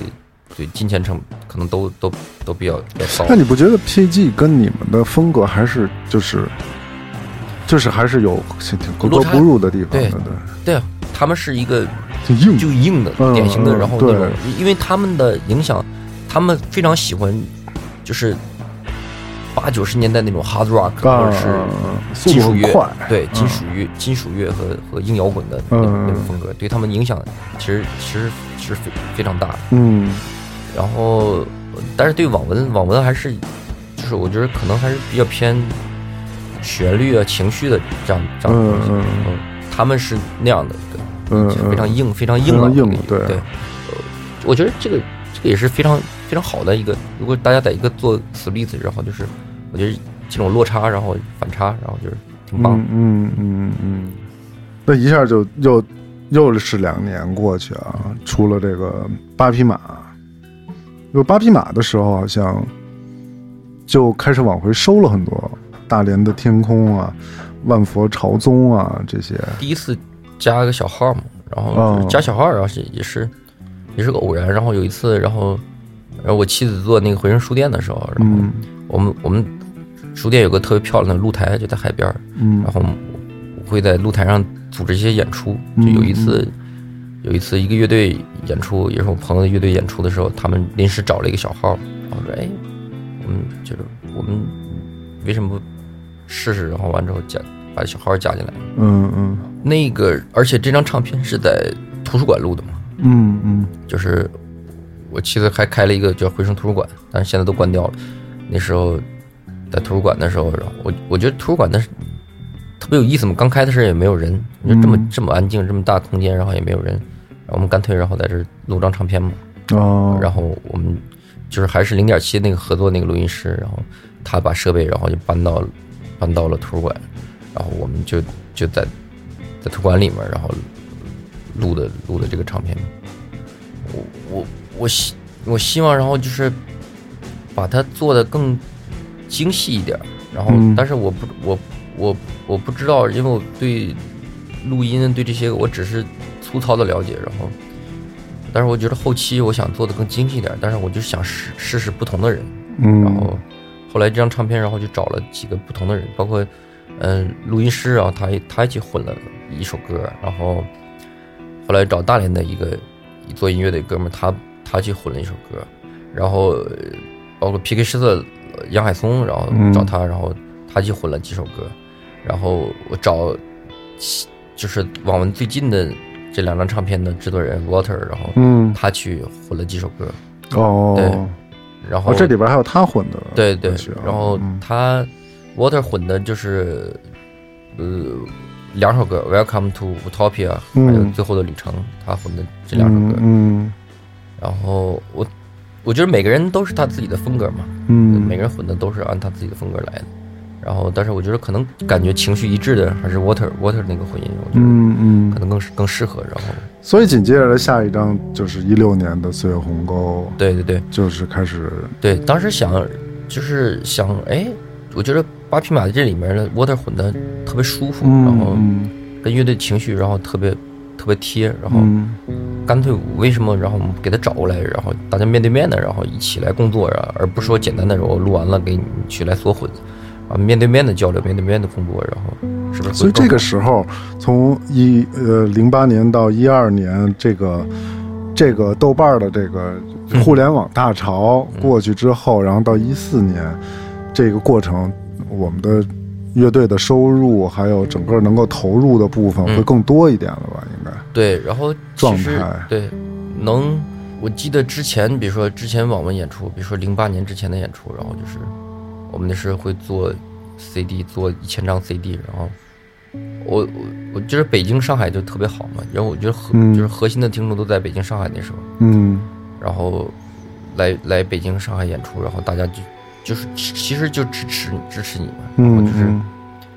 对金钱成本可能都都都比较比较高那。你不觉得 PG 跟你们的风格还是就是就是还是有挺格格落差不入的地方对的？对，对啊，他们是一个就硬的、嗯典型的，嗯然后那种，因为他们的影响，他们非常喜欢，就是八九十年代那种 hard rock 或啊者是，速金属乐对嗯。金属乐、金属乐和和硬摇滚的那种风格，对他们影响其实其实其实非非常大。嗯。然后，但是对网文，网文还是就是我觉得可能还是比较偏旋律啊、情绪的这样这样的东西。他们是那样的，对。嗯，非常硬、非常硬朗的硬对对，呃，我觉得这个这个也是非常非常好的一个。如果大家在一个做 split，然后就是我觉得这种落差，然后反差，然后就是挺棒。嗯嗯嗯嗯，那一下就又又是两年过去啊，出了这个八匹马。有八匹马的时候，好像就开始往回收了很多大连的天空啊、万佛朝宗啊这些。第一次加个小号嘛，然后加小号，然后是也是也是个偶然。然后有一次，然后然后我妻子做那个回声书店的时候，然后嗯我们我们书店有个特别漂亮的露台，就在海边然后我会在露台上组织一些演出。就嗯有一次，有一次一个乐队演出，也是我朋友的乐队演出的时候，他们临时找了一个小号，然后说：“哎，我们就是我们为什么不试试？”然后完之后加把小号加进来。嗯嗯那个，而且这张唱片是在图书馆录的嘛，嗯嗯。就是我妻子还开了一个叫回声图书馆，但是现在都关掉了。那时候在图书馆的时候，然后我我觉得图书馆的特别有意思嘛，刚开的时候也没有人，你说这么嗯。这么安静，这么大空间，然后也没有人，然后我们干脆然后在这录张唱片嘛，哦，然后我们就是还是零点七那个合作那个录音师，然后他把设备然后就搬到搬到了图书馆，然后我们就就在在图书馆里面，然后录的录的这个唱片。我我我希我希望然后就是把它做的更精细一点，然后嗯但是我不我我我不知道，因为我对录音对这些我只是粗糙的了解，然后。但是我觉得后期我想做的更精细一点，但是我就想试试试不同的人，嗯，然后后来这张唱片，然后就找了几个不同的人，包括嗯录音师，然后他他一起混了一首歌，然后后来找大连的一个做音乐的一哥们儿，他他去混了一首歌，然后呃包括 PK 狮子呃杨海松，然后嗯找他，然后他去混了几首歌，然后我找就是网文最近的这两张唱片的制作人 Water，然后嗯。他去混了几首歌，哦，对然后哦，这里边还有他混的，对对然后嗯。他 Water 混的就是呃两首歌，《Welcome to Utopia》嗯还有《最后的旅程》，他混的这两首歌。嗯然后我我觉得每个人都是他自己的风格嘛，嗯每个人混的都是按他自己的风格来的。然后，但是我觉得可能感觉情绪一致的还是 Water Water 那个混音，我觉得嗯嗯可能更适更适合。然后，所以紧接着的下一张就是一六年的《岁月鸿沟对对对》，就是开始对，当时想就是想，哎，我觉得八匹马这里面的 Water 混的特别舒服，然后嗯。跟乐队情绪，然后特别特别贴，然后嗯。干脆为什么，然后我们给他找过来，然后大家面对面的，然后一起来工作啊，而不是说简单的我录完了给你去来缩混，啊，面对面的交流，面对面的工作，然后是不是？所以这个时候，从一呃零八年到一二年，这个这个豆瓣儿的这个互联网大潮过去之后，然后到一四年这个过程，我们的乐队的收入还有整个能够投入的部分嗯。会更多一点了吧？应该？对，然后状态。对能我记得之前，比如说之前网文演出，比如说零八年之前的演出，然后就是我们那时候会做 CD，做一千张 CD，然后我我我觉得北京、上海就特别好嘛，然后我觉得核、嗯。就是核心的听众都在北京、上海那时候，嗯。然后来来北京、上海演出，然后大家就就是其实就支持支持你嘛，然后嗯就是。嗯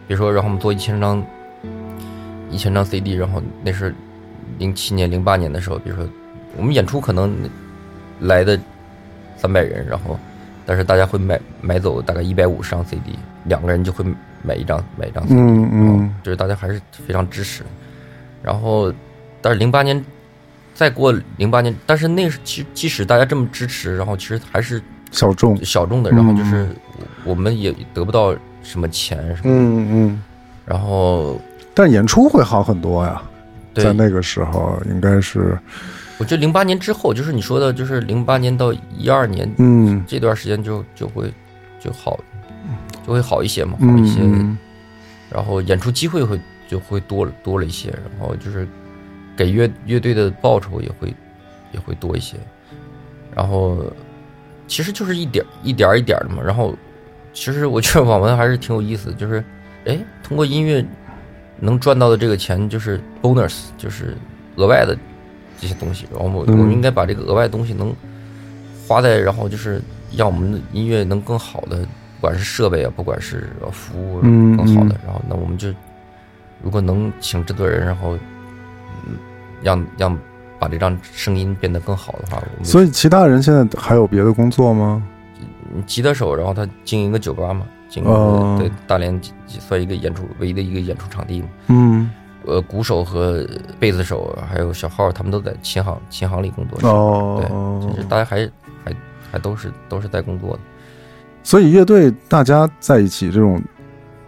比如说，然后我们做一千张，一千张 CD，然后那是零七年、零八年的时候，比如说我们演出可能来的三百人，然后但是大家会买买走大概一百五十张 CD，两个人就会买一张买一张 CD，嗯嗯就是大家还是非常支持。然后，但是零八年再过零八年，但是那是其即使大家这么支持，然后其实还是小众，小众的，然后就是我们也得不到什么钱什么的，嗯嗯，然后但演出会好很多呀，在那个时候应该是，我觉得零八年之后，就是你说的，就是零八年到一二年嗯。这段时间就就会就好，就会好一些嘛，好嗯一些，嗯。然后演出机会会就会多了多了一些，然后就是给乐乐队的报酬也会也会多一些，然后其实就是一点一点儿一点儿的嘛，然后其实我觉得网文还是挺有意思的，就是哎，通过音乐能赚到的这个钱就是 bonus，就是额外的这些东西，然后我嗯我们应该把这个额外的东西能花在，然后就是让我们的音乐能更好的，不管是设备啊，不管是呃服务嗯更好的嗯，然后那我们就如果能请制作人，然后嗯让让把这张声音变得更好的话，我们所以其他人现在还有别的工作吗？吉他手，然后他经营一个酒吧嘛，经营个对大连算一个演出唯一的一个演出场地嘛。嗯呃，鼓手和贝斯手还有小号，他们都在琴行琴行里工作。对，哦就是大家还还还都是都是在工作的。所以乐队大家在一起这种，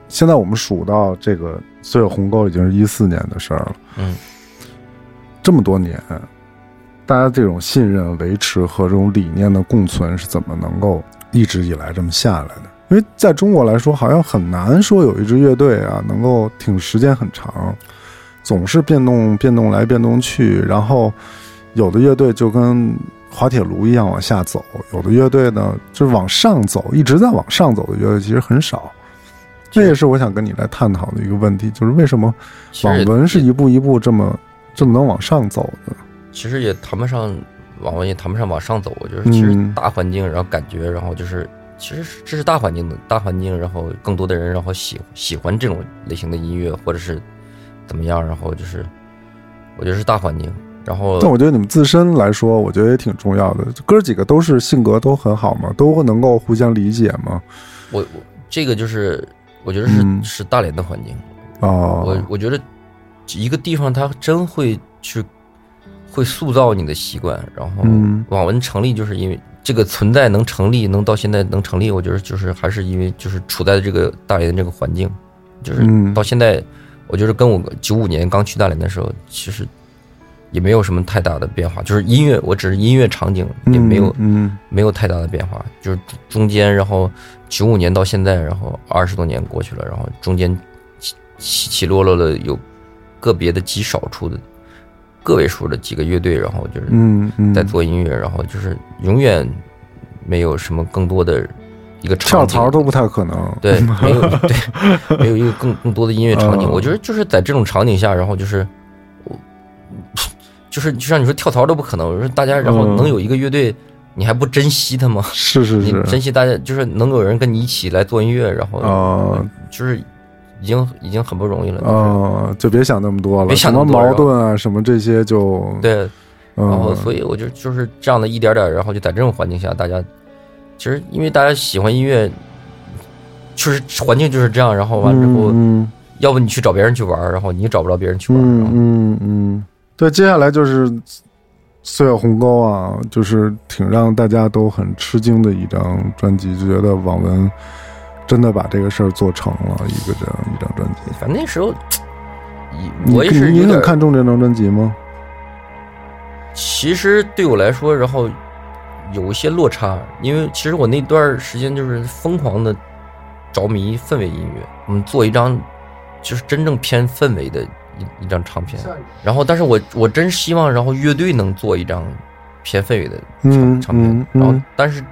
现在我们数到这个岁月鸿沟已经是一四年的事儿了，嗯，这么多年，大家这种信任维持和这种理念的共存是怎么能够一直以来这么下来的？因为在中国来说，好像很难说有一支乐队啊能够挺时间很长，总是变动变动来变动去，然后有的乐队就跟滑铁卢一样往下走，有的乐队呢就是往上走，一直在往上走的乐队其实很少。这也是我想跟你来探讨的一个问题，就是为什么网文是一步一步这么这么能往上走的？其实也谈不上网文，也谈不上往上走。我觉得其实嗯大环境，然后感觉，然后就是其实这是大环境的大环境，然后更多的人然后喜喜欢这种类型的音乐，或者是怎么样，然后就是我觉得是大环境。然后但我觉得你们自身来说，我觉得也挺重要的。哥几个都是性格都很好嘛，都能够互相理解嘛。我我这个就是我觉得是、嗯是大连的环境。哦，我我觉得一个地方它真会去会塑造你的习惯，然后嗯。网文成立就是因为这个存在能成立，能到现在能成立，我觉得就是还是因为就是处在这个大连的这个环境，就是嗯。到现在，我觉得跟我九五年刚去大连的时候，其实也没有什么太大的变化，就是音乐，我只是音乐场景也没有、嗯。没有太大的变化，就是中间，然后九五年到现在，然后二十多年过去了，然后中间起起起落落的有个别的极少数的个位数的几个乐队，然后就是嗯嗯，在做音乐，然后就是永远没有什么更多的一个跳场景槽都不太可能。对，没有对，没有一个更更多的音乐场景。嗯我觉得就是在这种场景下，然后就是我，就是就像你说跳槽都不可能。我说大家，然后嗯能有一个乐队，你还不珍惜他吗？你是是是，珍惜大家，就是能有人跟你一起来做音乐，然后啊就是已经已经很不容易了。就是啊，就别想那么多了，别想什么矛盾啊，什么这些就，对，嗯，然后所以我就就是这样的一点点，然后就在这种环境下，大家其实因为大家喜欢音乐，就是环境就是这样，然后完之后。嗯要不你去找别人去玩，然后你找不着别人去玩嗯嗯嗯，对，接下来就是《岁月鸿沟》啊，就是挺让大家都很吃惊的一张专辑，就觉得网文真的把这个事儿做成了一个这样一张专辑。反正那时候，你我也是你很有点，看重这张专辑吗？其实对我来说，然后有一些落差，因为其实我那段时间就是疯狂的着迷氛围音乐，我们做一张就是真正偏氛围的一一张唱片，然后但是我我真希望，然后乐队能做一张偏氛围的嗯唱唱片嗯，然后嗯但是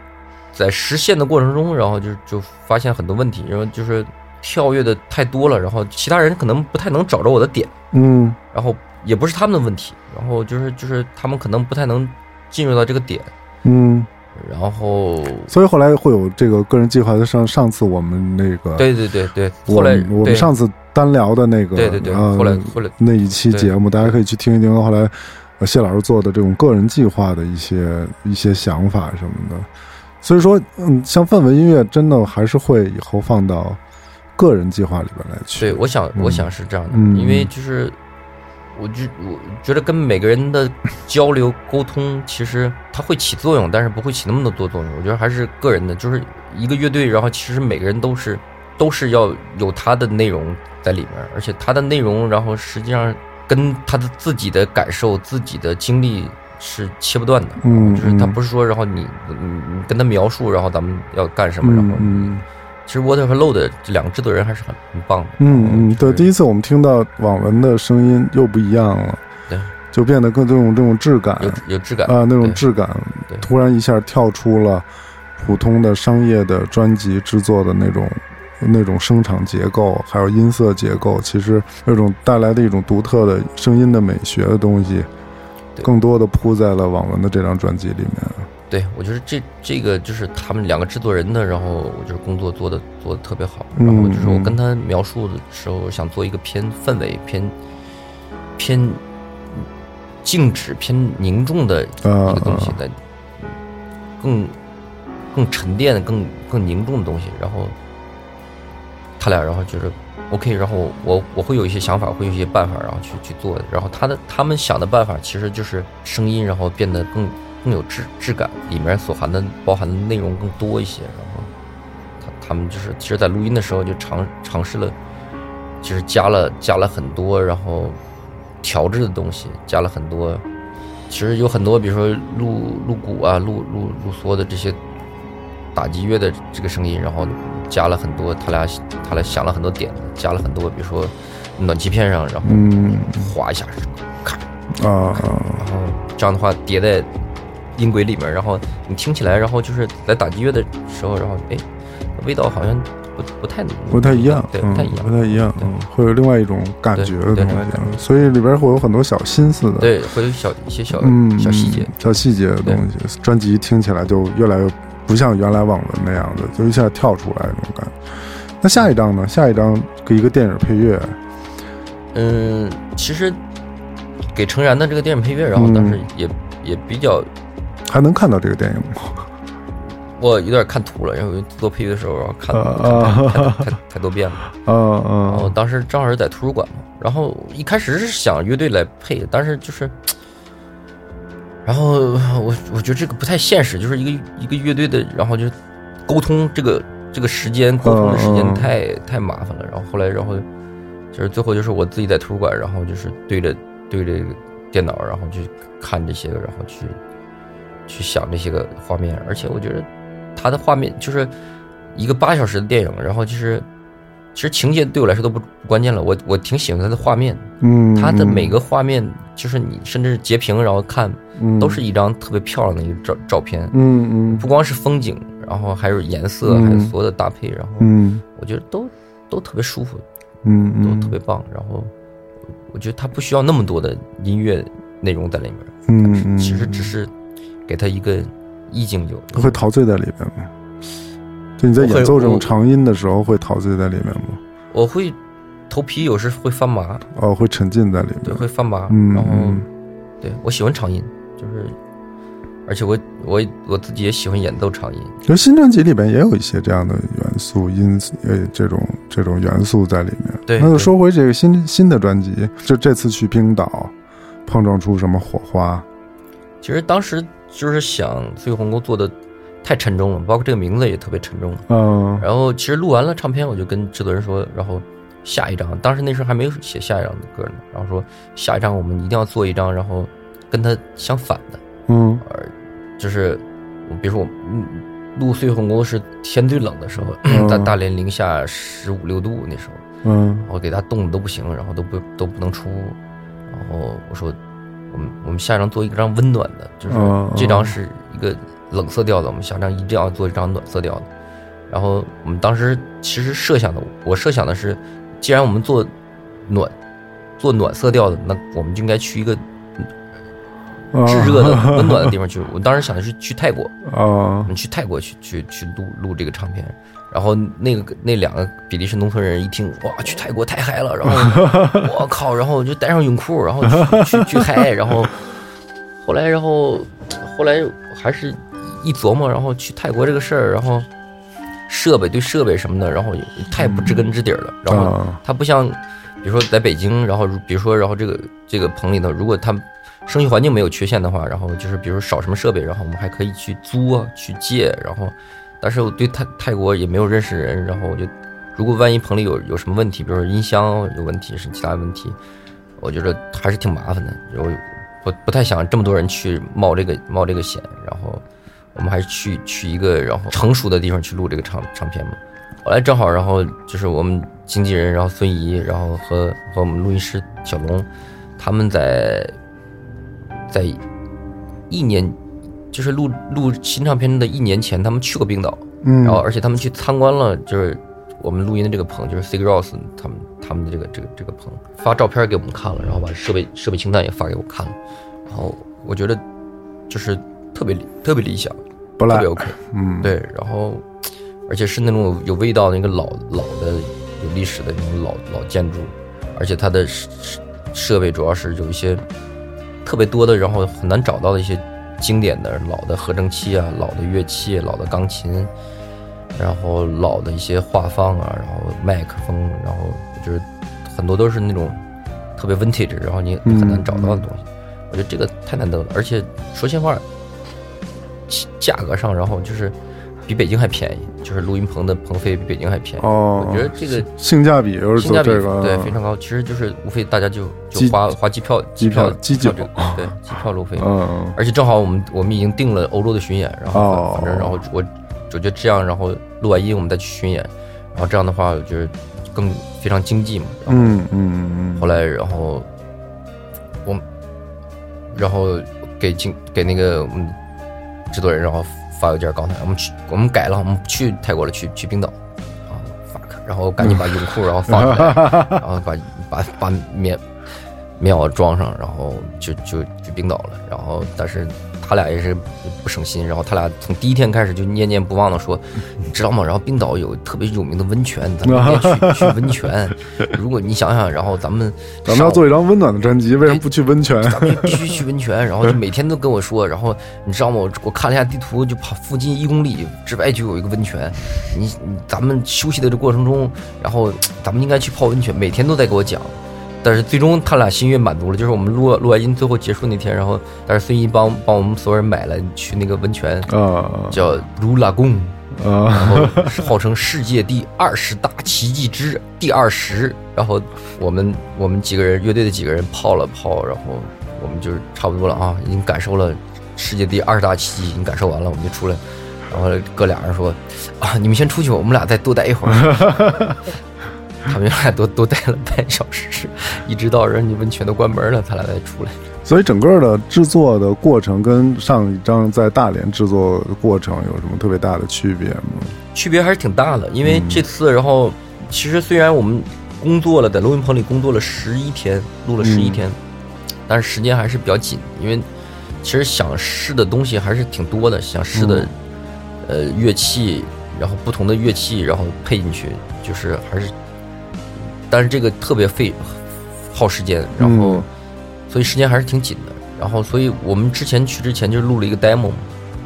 在实现的过程中，然后就就发现很多问题，然后就是跳跃的太多了，然后其他人可能不太能找着我的点，嗯。然后也不是他们的问题，然后就是就是他们可能不太能进入到这个点，嗯，然后所以后来会有这个个人计划的上上次我们那个对对对对，我后来们我们上次单聊的那个对对对，呃后来后来那一期节目，大家可以去听一听。后来呃谢老师做的这种个人计划的一些一些想法什么的，所以说，嗯，像氛围音乐真的还是会以后放到个人计划里边来去。对，我想嗯我想是这样的，嗯因为就是我就我觉得跟每个人的交流沟通，其实它会起作用，但是不会起那么多作用。我觉得还是个人的，就是一个乐队，然后其实每个人都是都是要有他的内容在里面，而且他的内容，然后实际上跟他的自己的感受、自己的经历是切不断的。嗯就是他嗯不是说，然后你你你跟他描述，然后咱们要干什么，然后其实 Water 和 Low 的这两个制作人还是很很棒的。嗯嗯，对，第一一次我们听到网文的声音又不一样了，对，就变得更这种这种质感有有质感啊，那种质感对，突然一下跳出了普通的商业的专辑制作的那种那种声场结构，还有音色结构，其实那种带来的一种独特的声音的美学的东西，对更多的铺在了网文的这张专辑里面。对，我觉得这这个就是他们两个制作人的，然后我觉得工作做的做的特别好。嗯然后就是我嗯跟他描述的时候，想做一个偏氛围、偏偏静止、偏凝重的啊一个东西啊的，更更沉淀、更更凝重的东西。然后他俩，然后觉得 OK，然后我我会有一些想法，会有一些办法，然后去去做的。然后他的他们想的办法，其实就是声音，然后变得更更有质质感，里面所含的包含的内容更多一些。然后他他们就是其实，在录音的时候就尝尝试了，就是加了加了很多，然后调制的东西，加了很多。其实有很多，比如说录录鼓啊、录录录嗦的这些打击乐的这个声音，然后加了很多，他俩他俩想了很多点，加了很多，比如说暖气片上，然后嗯。划一下，咔，啊啊。然后这样的话叠在音轨里面，然后你听起来，然后就是在打击乐的时候，然后哎，味道好像不不太不太一样，对，嗯不太一样不，太一样，嗯，会有另外一种感觉的东西，所以里边会有很多小心思的，对，会有小一些小嗯，小细节，小细节的东西，专辑听起来就越来越不像原来网文那样的，就一下跳出来那种感觉。那下一张呢？下一张给一个电影配乐，嗯，其实给程然的这个电影配乐，然后嗯当时也、也比较，还能看到这个电影吗？我有点看图了，然后做配乐的时候，然后看啊看太太多遍了。啊然后啊当时正好是在图书馆嘛，然后一开始是想乐队来配，但是就是，然后我我觉得这个不太现实，就是一个一个乐队的，然后就沟通这个这个时间沟通的时间太太麻烦了。然后后来，然后就是最后就是我自己在图书馆，然后就是对着对着电脑，然后去看这些个，然后去去想这些个画面，而且我觉得他的画面就是一个八小时的电影，然后就是其实情节对我来说都不不关键了，我我挺喜欢他的画面，嗯，他的每个画面就是你甚至截屏然后看，嗯。都是一张特别漂亮的一个照照片，嗯嗯。不光是风景，然后还有颜色，嗯。还有所有的搭配，然后嗯。我觉得都都特别舒服，嗯嗯，都特别棒，然后我觉得他不需要那么多的音乐内容在里面，嗯嗯，其实只是给他一个意境就。会陶醉在里面吗？就你在演奏这种长音的时候，会陶醉在里面吗？我会头皮有时会发麻，哦，会沉浸在里面。对，会发麻，嗯然后嗯。对我喜欢长音，就是而且我我我自己也喜欢演奏长音，其实新专辑里边也有一些这样的元素、音呃这种这种元素在里面。对对那就说回这个新新的专辑，就这次去冰岛，碰撞出什么火花？其实当时就是想碎红沟做的太沉重了，包括这个名字也特别沉重。嗯。然后其实录完了唱片，我就跟制作人说，然后下一张，当时那时候还没有写下一张的歌呢，然后说下一张我们一定要做一张，然后跟它相反的，嗯而就是比如说我嗯录碎红沟是天最冷的时候，嗯在大连零下十五六度那时候。嗯我给他冻的都不行，然后都不都不能出，然后我说我们我们下一张做一张温暖的，就是嗯这张是一个冷色调的，我们下一张一定要做一张暖色调的。然后我们当时其实设想的，我设想的是，既然我们做暖做暖色调的，那我们就应该去一个啊。炙热的、温暖的地方去。我当时想的是去泰国，啊。我们去泰国去去去录录这个唱片，然后那个那两个比利时农村人一听，哇，去泰国太嗨了，然后 我靠，然后就带上泳裤，然后去去去嗨，然后后来然后后来还是一琢磨，然后去泰国这个事儿，然后设备对设备什么的，然后也太不知根知底儿了，然后啊。它不像，比如说在北京，然后比如说，然后这个这个棚里头，如果它生育环境没有缺陷的话，然后就是比如少什么设备，然后我们还可以去租啊，去借，然后，但是我对泰泰国也没有认识人，然后我就，如果万一棚里有有什么问题，比如说音箱有问题，是其他问题，我觉得还是挺麻烦的，我不不太想这么多人去冒这个冒这个险，然后我们还是去去一个然后成熟的地方去录这个唱唱片嘛。后来正好，然后就是我们经纪人，然后孙怡，然后和和我们录音师小龙，他们在在一年，就是录录新唱片的一年前，他们去过冰岛，嗯，然后而且他们去参观了，就是我们录音的这个棚，就是 Sig Ross 他们他们的这个这个这个棚，发照片给我们看了，然后把设备设备清单也发给我看了，然后我觉得就是特别特别理想，不赖。特别 OK，嗯，对，然后而且是那种有味道的那个老老的有历史的那种老老建筑，而且它的设设备主要是有一些特别多的，然后很难找到的一些经典的老的合成器啊、老的乐器、老的钢琴，然后老的一些画放啊，然后麦克风，然后我觉得很多都是那种特别 vintage，然后你很难找到的东西。我觉得这个太难得了，而且说心话，其价格上，然后就是比北京还便宜，就是录音棚的棚费比北京还便宜。哦，我觉得这个性价比又是性价比这个对非常高，其实就是无非大家就就花花机票机票票机票这对机票路费，嗯而且正好我们我们已经定了欧洲的巡演，然后哦。反正然后我我觉得这样，然后录完音我们再去巡演，然后这样的话我觉得更非常经济嘛。嗯嗯嗯。后来然后我们然后给经给那个我们制作人，然后发邮件告诉他我们去我们改了，我们不去泰国了，去去冰岛啊 fuck，然后赶紧把泳裤然后放出来，然后把把把棉棉袄装上，然后就就去冰岛了。然后但是他俩也是不省心，然后他俩从第一天开始就念念不忘的说，你知道吗？然后冰岛有特别有名的温泉，咱们应该去去温泉。如果你想想，然后咱们咱们要做一张温暖的专辑，为什么不去温泉？咱们必须去温泉，然后就每天都跟我说，然后你知道吗？我我看了一下地图，就跑附近一公里之外就有一个温泉，你你咱们休息的这过程中，然后咱们应该去泡温泉，每天都在给我讲。但是最终他俩心愿满足了，就是我们录录完音最后结束那天，然后但是孙怡帮帮我们所有人买了去那个温泉，啊叫如拉贡，然啊后号称世界第二十大奇迹之第二十。然后我们我们几个人乐队的几个人泡了泡，然后我们就是差不多了啊，已经感受了世界第二十大奇迹，已经感受完了，我们就出来。然后哥俩人说啊，你们先出去，我们俩再多待一会儿。他们俩多多待了半小时，一直到人家温泉都关门了，他俩才出来。所以整个的制作的过程跟上一张在大连制作的过程有什么特别大的区别吗？区别还是挺大的，因为这次，然后其实虽然我们工作了，在录音棚里工作了十一天，录了十一天，但是时间还是比较紧，因为其实想试的东西还是挺多的，想试的、呃乐器，然后不同的乐器，然后配进去，就是还是，但是这个特别费耗时间，然后、嗯所以时间还是挺紧的，然后所以我们之前去之前就录了一个 demo 嘛，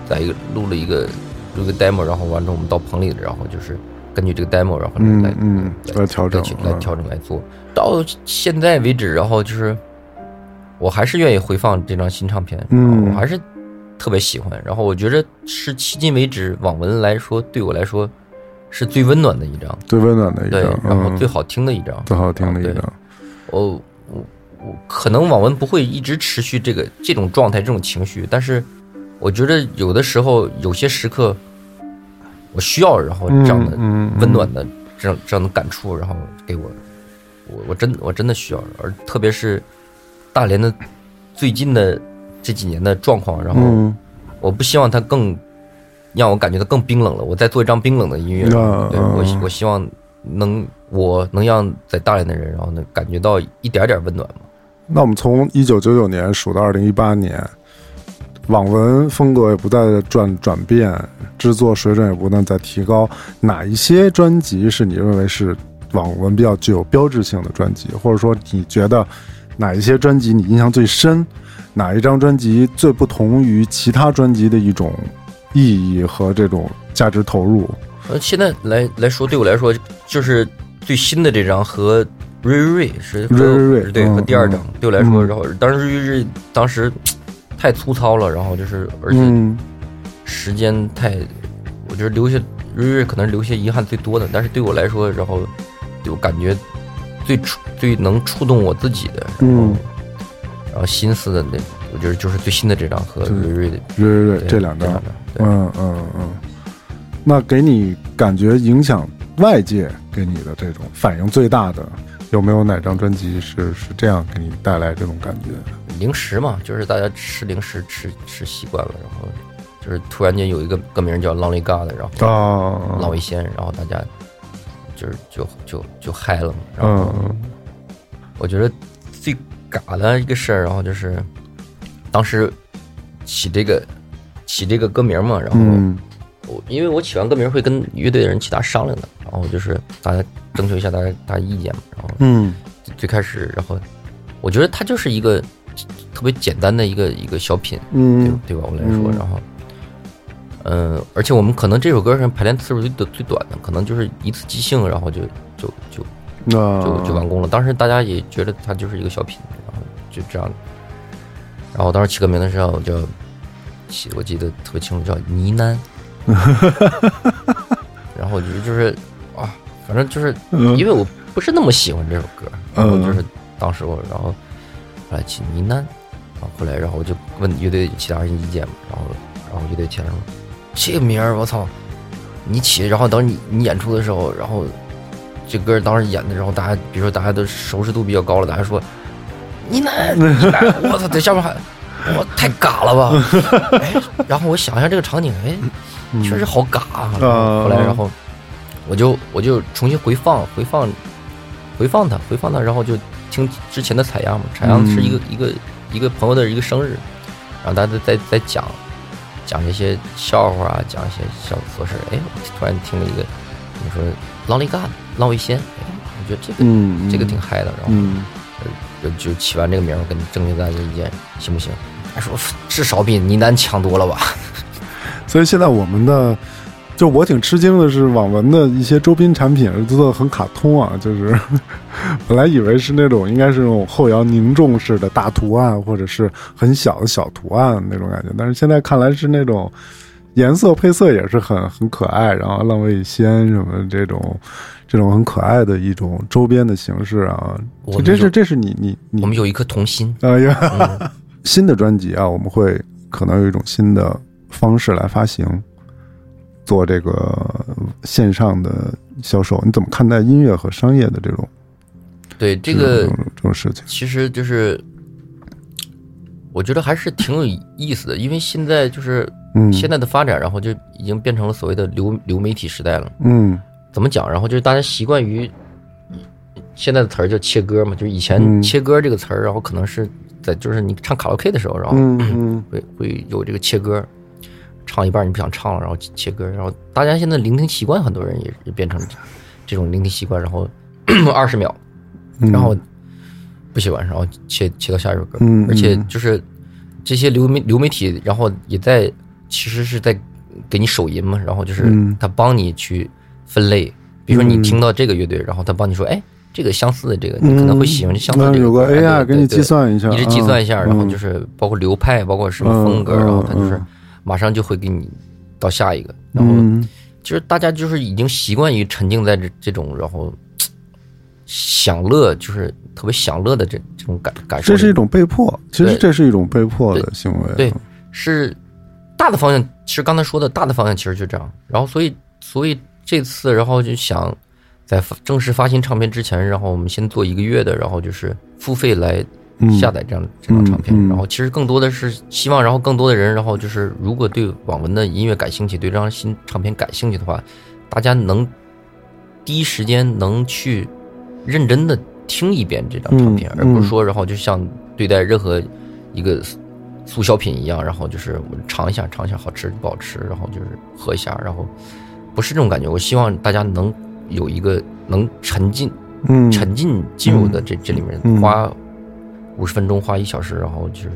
在一个录了一个录一个 demo，然后完之后我们到棚里，然后就是根据这个 demo，然后嗯来嗯来来调整来嗯调整来做。到现在为止，然后就是我还是愿意回放这张新唱片，嗯我还是特别喜欢。然后我觉得是迄今为止网文来说，对我来说是最温暖的一张，最温暖的一张，，嗯然后最好听的一张，最好听的一张，我我我可能网文不会一直持续这个这种状态、这种情绪，但是我觉得有的时候有些时刻，我需要然后这样的温暖的这样这样的感触，然后给我，我我真我真的需要，而特别是大连的最近的这几年的状况，然后嗯。我不希望它更让我感觉到更冰冷了。我再做一张冰冷的音乐，啊对我我希望能我能让在大连的人，然后能感觉到一点点温暖嘛。那我们从一九九九年数到二零一八年，网文风格也不再转转变，制作水准也不断在提高。哪一些专辑是你认为是网文比较具有标志性的专辑，或者说你觉得哪一些专辑你印象最深？哪一张专辑最不同于其他专辑的一种意义和这种价值投入？呃，现在来来说，对我来说就是最新的这张和瑞瑞瑞是和瑞瑞瑞对嗯和第二张嗯对我来说，嗯然后当时瑞瑞瑞当时 太粗糙了，然后就是而且嗯时间太，我觉得留下瑞瑞可能留下遗憾最多的，但是对我来说，然后对我感觉最触最能触动我自己的，然后、嗯然后心思的那，我觉得就是最新的这张和瑞瑞的瑞瑞瑞这两张，张，对。嗯嗯嗯，那给你感觉影响外界给你的这种反应最大的，有没有哪张专辑是是这样给你带来这种感觉？零食嘛，就是大家吃零食吃吃习惯了，然后就是突然间有一个歌名叫《Lonely God》，然后啊，浪味仙，然后大家就是就就就嗨了嘛。然后嗯我觉得最嘎的一个事儿，然后就是当时起这个起这个歌名嘛，然后嗯我因为我起完歌名会跟乐队的人其他商量的，然后就是大家征求一下大家大家意见嘛，然后嗯最开始，然后我觉得它就是一个特别简单的一个一个小品，对嗯对吧？我来说，嗯然后，嗯、而且我们可能这首歌上排练次数最短最短的，可能就是一次即兴，然后就就就就就完工了。当时大家也觉得它就是一个小品，然后就这样。然后当时起歌名的时候，我就起，我记得特别清楚，叫呢喃。然后就是啊，反正就是嗯因为我不是那么喜欢这首歌，然后嗯就是当时我，然后后来起呢喃，然后后来然后我就问乐队其他人意见嘛，然后然后乐队其他人说这个名儿我操，你起，然后等你你演出的时候，然后这歌当时演的，然后大家比如说大家的熟识度比较高了，大家说呢喃呢喃，我操，在下面喊。我太嘎了吧！哎，然后我想一下这个场景，哎，确实好嘎后后来，然后我就我就重新回放回放回放它回放它，然后就听之前的采样嘛。采样是一个、一个一个朋友的一个生日，然后大家在在讲讲一些笑话啊，讲一些小琐事儿。哎，我突然听了一个怎么说浪里干浪味仙，哎，我觉得这个、嗯这个挺嗨的，然后。嗯就就起完这个名跟征求大家意见，行不行？至少比呢喃强多了吧？所以现在我们的。就我挺吃惊的是，网文的一些周边产品做的很卡通啊，就是 本来以为是那种应该是那种后摇凝重式的大图案，或者是很小的小图案那种感觉，但是现在看来是那种颜色配色也是很很可爱，然后浪味仙什么这种这种很可爱的一种周边的形式啊，我们这是这是你你你我们有一颗童心，哎呀，嗯新的专辑啊，我们会可能有一种新的方式来发行，做这个线上的销售。你怎么看待音乐和商业的这种对这个这种事情？其实就是，我觉得还是挺有意思的，因为现在就是嗯，现在的发展，然后就已经变成了所谓的流流媒体时代了。嗯怎么讲？然后就是大家习惯于现在的词儿叫切歌嘛，就是以嗯。前切歌这个词儿，然后可能是在就是你唱卡拉 OK 的时候，然后会会有这个切歌，唱一半你不想唱了，然后切歌，然后大家现在聆听习惯，很多人也也变成这种聆听习惯，然后 二十秒，嗯，然后不喜欢，然后切切到下一首歌，嗯而且嗯就是这些流媒流媒体，然后也在其实是在给你手淫嘛，然后就是嗯。他帮你去分类，比如说你嗯。听到这个乐队，然后他帮你说，哎，这个相似的这个你可能会喜欢相似的这个有个 AI 给你计算一下，一直计算一下，嗯然后就是包括流派，包括什么风格，嗯然后他就是嗯马上就会给你到下一个，然后嗯就是大家就是已经习惯于沉浸在这这种，然后 享乐，就是特别享乐的这这种感感受。这是一种被迫，其实这是一种被迫的行为。对，是大的方向。其实刚才说的大的方向其实就这样。然后所以所以这次，然后就想在发正式发行唱片之前，然后我们先做一个月的，然后就是付费来嗯下载这样这张唱片。然后其实更多的是希望，然后更多的人，然后就是如果对网文的音乐感兴趣，对这张新唱片感兴趣的话，大家能第一时间能去认真的听一遍这张唱片，嗯而不是嗯说然后就像对待任何一个速销品一样，然后就是我尝一下尝一下好吃不好吃，然后就是喝一下，然后不是这种感觉。我希望大家能有一个能沉浸嗯沉浸进入的这这里面嗯花五十分钟，花一小时，然后就是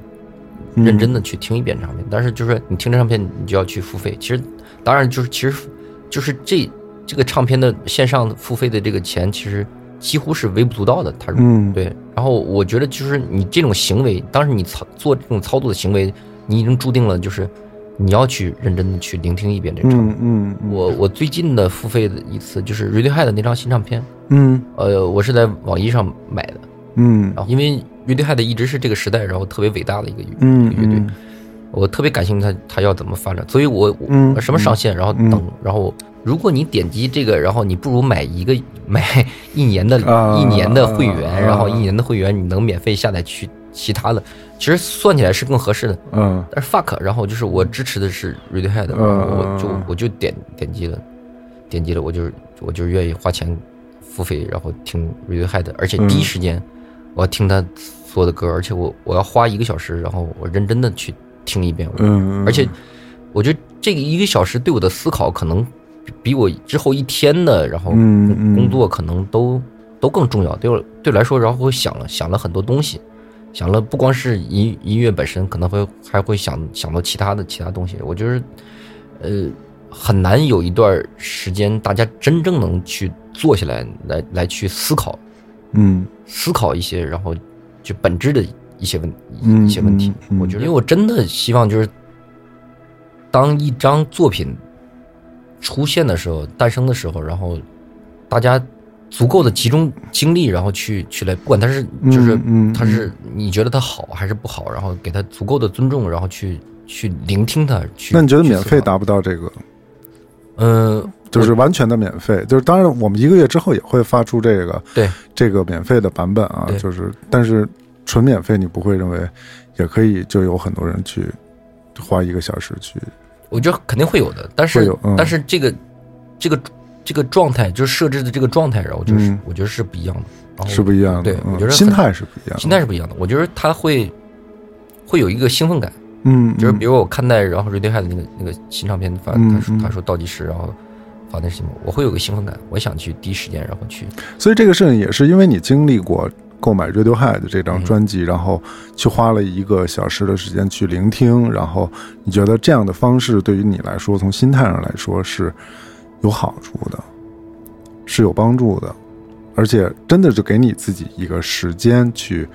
嗯认真的去听一遍唱片。但是就是你听这唱片，你就要去付费。其实当然就是其实就是这这个唱片的线上付费的这个钱，其实几乎是微不足道的。他嗯对，然后我觉得就是你这种行为，当时你操做这种操作的行为，你已经注定了就是你要去认真的去聆听一遍这个唱片。嗯嗯。我我最近的付费的一次就是 Radiohead 的那张新唱片，嗯。呃，我是在网易上买的，嗯。然后因为 Radiohead 一直是这个时代然后特别伟大的一个乐乐队，嗯我特别感兴趣他他要怎么发展，所以我我嗯什么上线，然后嗯。等，然后如果你点击这个，然后你不如买一个 买一年的啊一年的会员，啊。然后一年的会员你能免费下载去其他的，其实算起来是更合适的。嗯但是 fuck，然后就是我支持的是 Radiohead，我就嗯我就点点击了，点击了，我就我就是愿意花钱付费，然后听 Radiohead，而且第一时间我要听他所有的歌，而且我我要花一个小时，然后我认真的去听一遍，嗯，而且我觉得这个一个小时对我的思考可能比比我之后一天的然后工作可能都都更重要。对我对我来说，然后我想了想了很多东西，想了不光是音音乐本身，可能会还会想想到其他的其他东西。我觉得，呃，很难有一段时间大家真正能去坐下来来来去思考嗯思考一些，然后就本质的一些问嗯一些问题。嗯嗯我觉得，因为我真的希望就是，当一张作品出现的时候、诞生的时候，然后大家足够的集中精力，然后去去来，不管他是就是嗯嗯。它是你觉得他好还是不好，然后给他足够的尊重，然后去去聆听他。去那你觉得免费达不到这个？嗯，就是完全的免费，就是当然我们一个月之后也会发出这个对。这个免费的版本啊，就是但是纯免费你不会认为也可以就有很多人去花一个小时去，我觉得肯定会有的，但是嗯。但是这个这个这个状态，就是设置的这个状态，然后就是、嗯。我觉得是不一样的，然后是不一样的，对嗯。我觉得心态是不一样的，心态是不一样的。我觉得他会会有一个兴奋感，嗯，就是比如如我看待然后 Radiohead 的那个那个新唱片发，他说他说倒计时，然后发那新闻，我会有个兴奋感，我想去第一时间然后去，所以这个事情也是因为你经历过购买 Radiohead 这张嗯专辑，然后去花了一个小时的时间去聆听，然后你觉得这样的方式对于你来说，从心态上来说是有好处的，是有帮助的，而且真的就给你自己一个时间去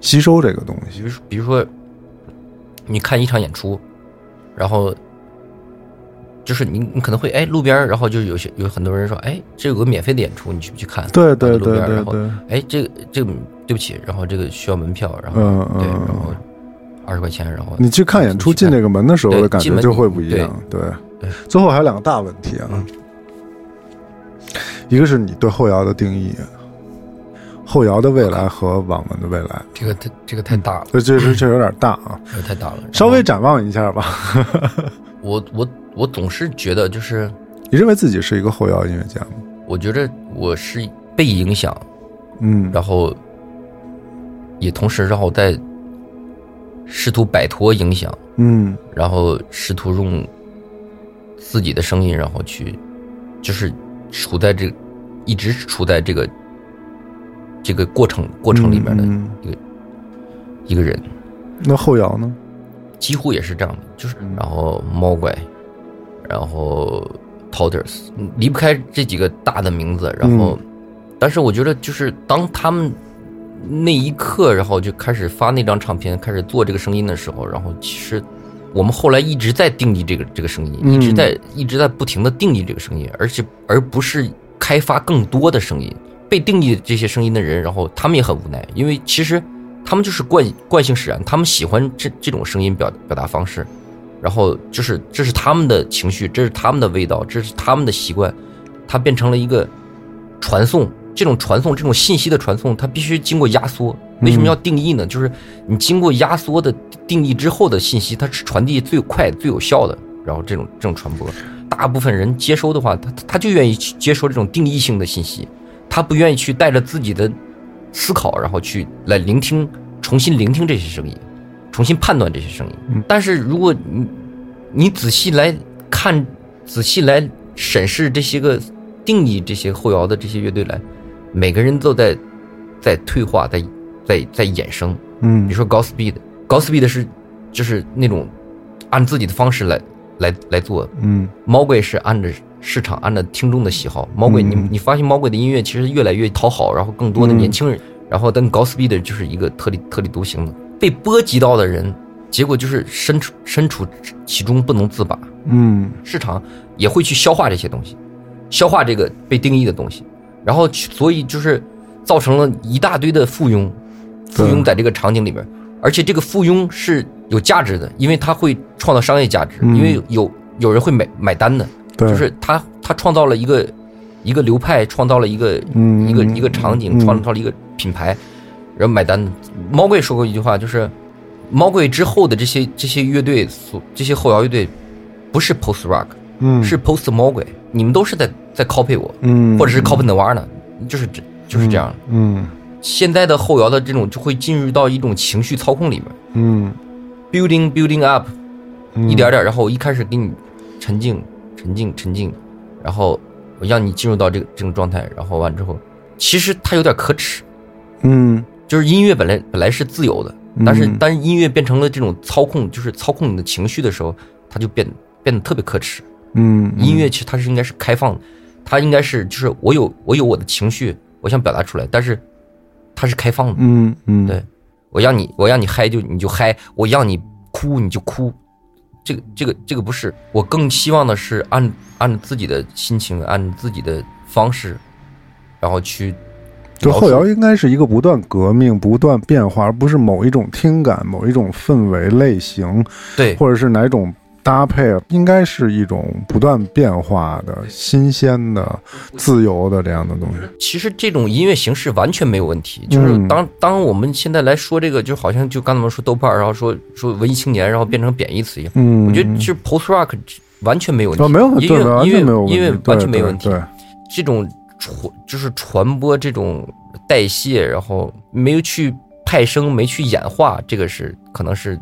吸收这个东西。比如说你看一场演出，然后。就是你，你可能会哎，路边然后就有些有很多人说，哎，这有个免费的演出，你去不去看？对对对路边然后对对，哎，这个这个对不起，然后这个需要门票，然后、对，嗯对然后二十块钱，然后你去看演出进这个门的时候的感觉就会不一样。对对，最后还有两个大问题啊，嗯一个是你对后摇的定义，后摇的未来和网文的未来，这个太这个太大了，这这这这有点大啊，这个太大了。稍微展望一下吧。我我我总是觉得，就是你认为自己是一个后摇音乐家吗？我觉得我是被影响，嗯，然后也同时让我在试图摆脱影响，嗯然后试图用自己的声音，然后去就是处在这一直处在这个这个过程过程里面的嗯一个、一个人，那后摇呢？几乎也是这样的，就是嗯。然后猫怪，然后 Todders 离不开这几个大的名字，然后，但是我觉得就是当他们那一刻，然后就开始发那张唱片，开始做这个声音的时候，然后其实我们后来一直在定义这个这个声音，嗯一直在一直在不停的定义这个声音，而且而不是开发更多的声音。被定义这些声音的人，然后他们也很无奈，因为其实他们就是惯惯性使然，他们喜欢这这种声音表表达方式，然后就是这是他们的情绪，这是他们的味道，这是他们的习惯，它变成了一个传送，这种传送，这种信息的传送，它必须经过压缩。为什么要定义呢？就是你经过压缩的定义之后的信息，它是传递最快、最有效的。然后这种这种传播，大部分人接收的话，他他就愿意去接收这种定义性的信息，他不愿意去带着自己的思考，然后去来聆听，重新聆听这些声音，重新判断这些声音。嗯但是如果你你仔细来看，仔细来审视这些个定义这些后摇的这些乐队来，每个人都在在退化，在在在衍生。嗯。比如说 Godspeed，Godspeed 是就是那种按自己的方式来来来做，嗯。猫鬼是按着市场，按照听众的喜好。猫鬼，你嗯。你发现猫鬼的音乐其实越来越讨好，然后更多的嗯。年轻人，然后但 Godspeed 就是一个特立特立独行的，被波及到的人，结果就是身处身处其中不能自拔。嗯。市场也会去消化这些东西，消化这个被定义的东西，然后所以就是造成了一大堆的附庸，附庸在这个场景里边，而且这个附庸是有价值的，因为它会创造商业价值，嗯。因为有有人会买买单的，就是他他创造了一个一个流派，创造了一个嗯一个一个场景，嗯创造了一个品牌，然后买单。的。猫贵说过一句话，就是猫贵之后的这些这些乐队所这些后摇乐队不是 post rock，嗯。是 post 猫鬼，你们都是在在 copy 我，嗯或者是 copy Nirvana，就是这就是这样。嗯。现在的后摇的这种就会进入到一种情绪操控里面。嗯，building building up，嗯。一点点，然后我一开始给你沉静沉静沉静，然后我让你进入到这个这种状态，然后完之后，其实它有点可耻，嗯。就是音乐本来本来是自由的，但是嗯当音乐变成了这种操控，就是操控你的情绪的时候，它就变变得特别可耻。嗯音乐其实它是应该是开放的，它应该是就是我有我有我的情绪，我想表达出来，但是它是开放的。嗯嗯。对我让你我让你嗨就你就嗨，我让你哭你就哭，这个这个这个不是，我更希望的是按按自己的心情，按自己的方式，然后去就后摇应该是一个不断革命、不断变化，而不是某一种听感、某一种氛围类型，对。或者是哪种搭配，应该是一种不断变化的、新鲜的、自由的这样的东西。其实这种音乐形式完全没有问题，就是嗯当当我们现在来说这个，就好像就刚才我们说豆瓣儿，然后说说文艺青年，然后变成贬义词一样。嗯，我觉得其实 post rock 完全没有问题，啊，没有，音乐音乐音乐完全没有问题对。对这种传就是传播这种代谢，然后没有去派生，没去演化，这个是可能是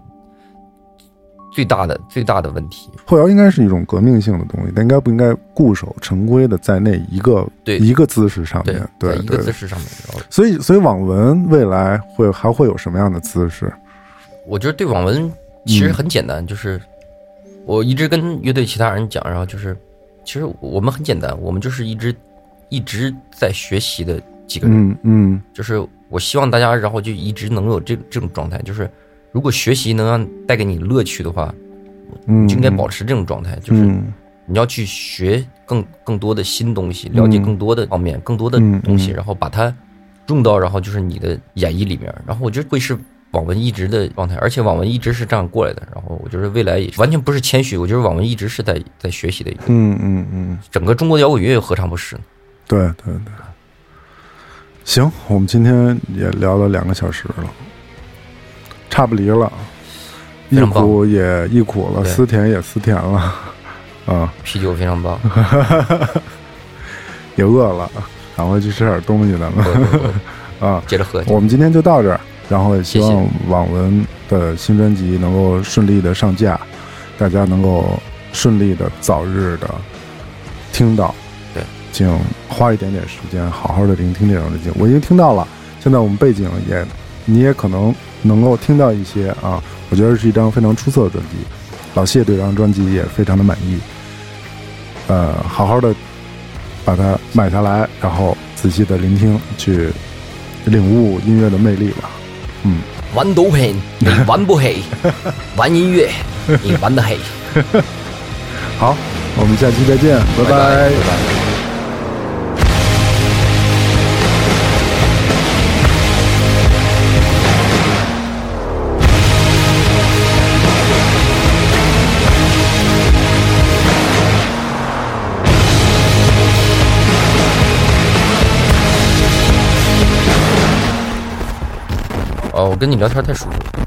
最大的最大的问题。后摇应该是一种革命性的东西，但应该不应该固守成规的在那一个对一个姿势上对面？，对在一个姿势上面，所以，所以网文未来会还会有什么样的姿势？我觉得对网文其嗯实很简单，就是我一直跟乐队其他人讲，然后就是其实我们很简单，我们就是一直一直在学习的几个人，嗯嗯就是我希望大家，然后就一直能有这这种状态，就是如果学习能让带给你乐趣的话，嗯，你就应该保持这种状态，就是嗯。你要去学更更多的新东西，了解嗯更多的方面，更多的嗯东西，嗯。然后把它用到，然后就是你的演绎里面，然后我觉得会是网文一直的状态，而且网文一直是这样过来的，然后我觉得未来也完全不是谦虚，我觉得网文一直是在在学习的一个，嗯嗯嗯，整个中国的摇滚乐何尝不是？呢？对对对。行，我们今天也聊了两个小时了，差不离了，忆苦也忆苦了，思甜也思甜了，啊，啤酒非常棒，也饿了，赶快去吃点东西，咱们喝喝喝啊。接着喝，我们今天就到这儿，然后也希望网文的新专辑能够顺利的上架，大家能够顺利的早日的听到。对，请花一点点时间，好好的聆听这张专辑。我已经听到了，现在我们背景也，你也可能能够听到一些啊。我觉得是一张非常出色的专辑，老谢对这张专辑也非常的满意。呃，好好的把它买下来，然后仔细的聆听，去领悟音乐的魅力吧。嗯，玩毒品你玩不起，玩音乐 你玩的起。好，我们下期再见，拜拜拜拜我跟你聊天太舒服了。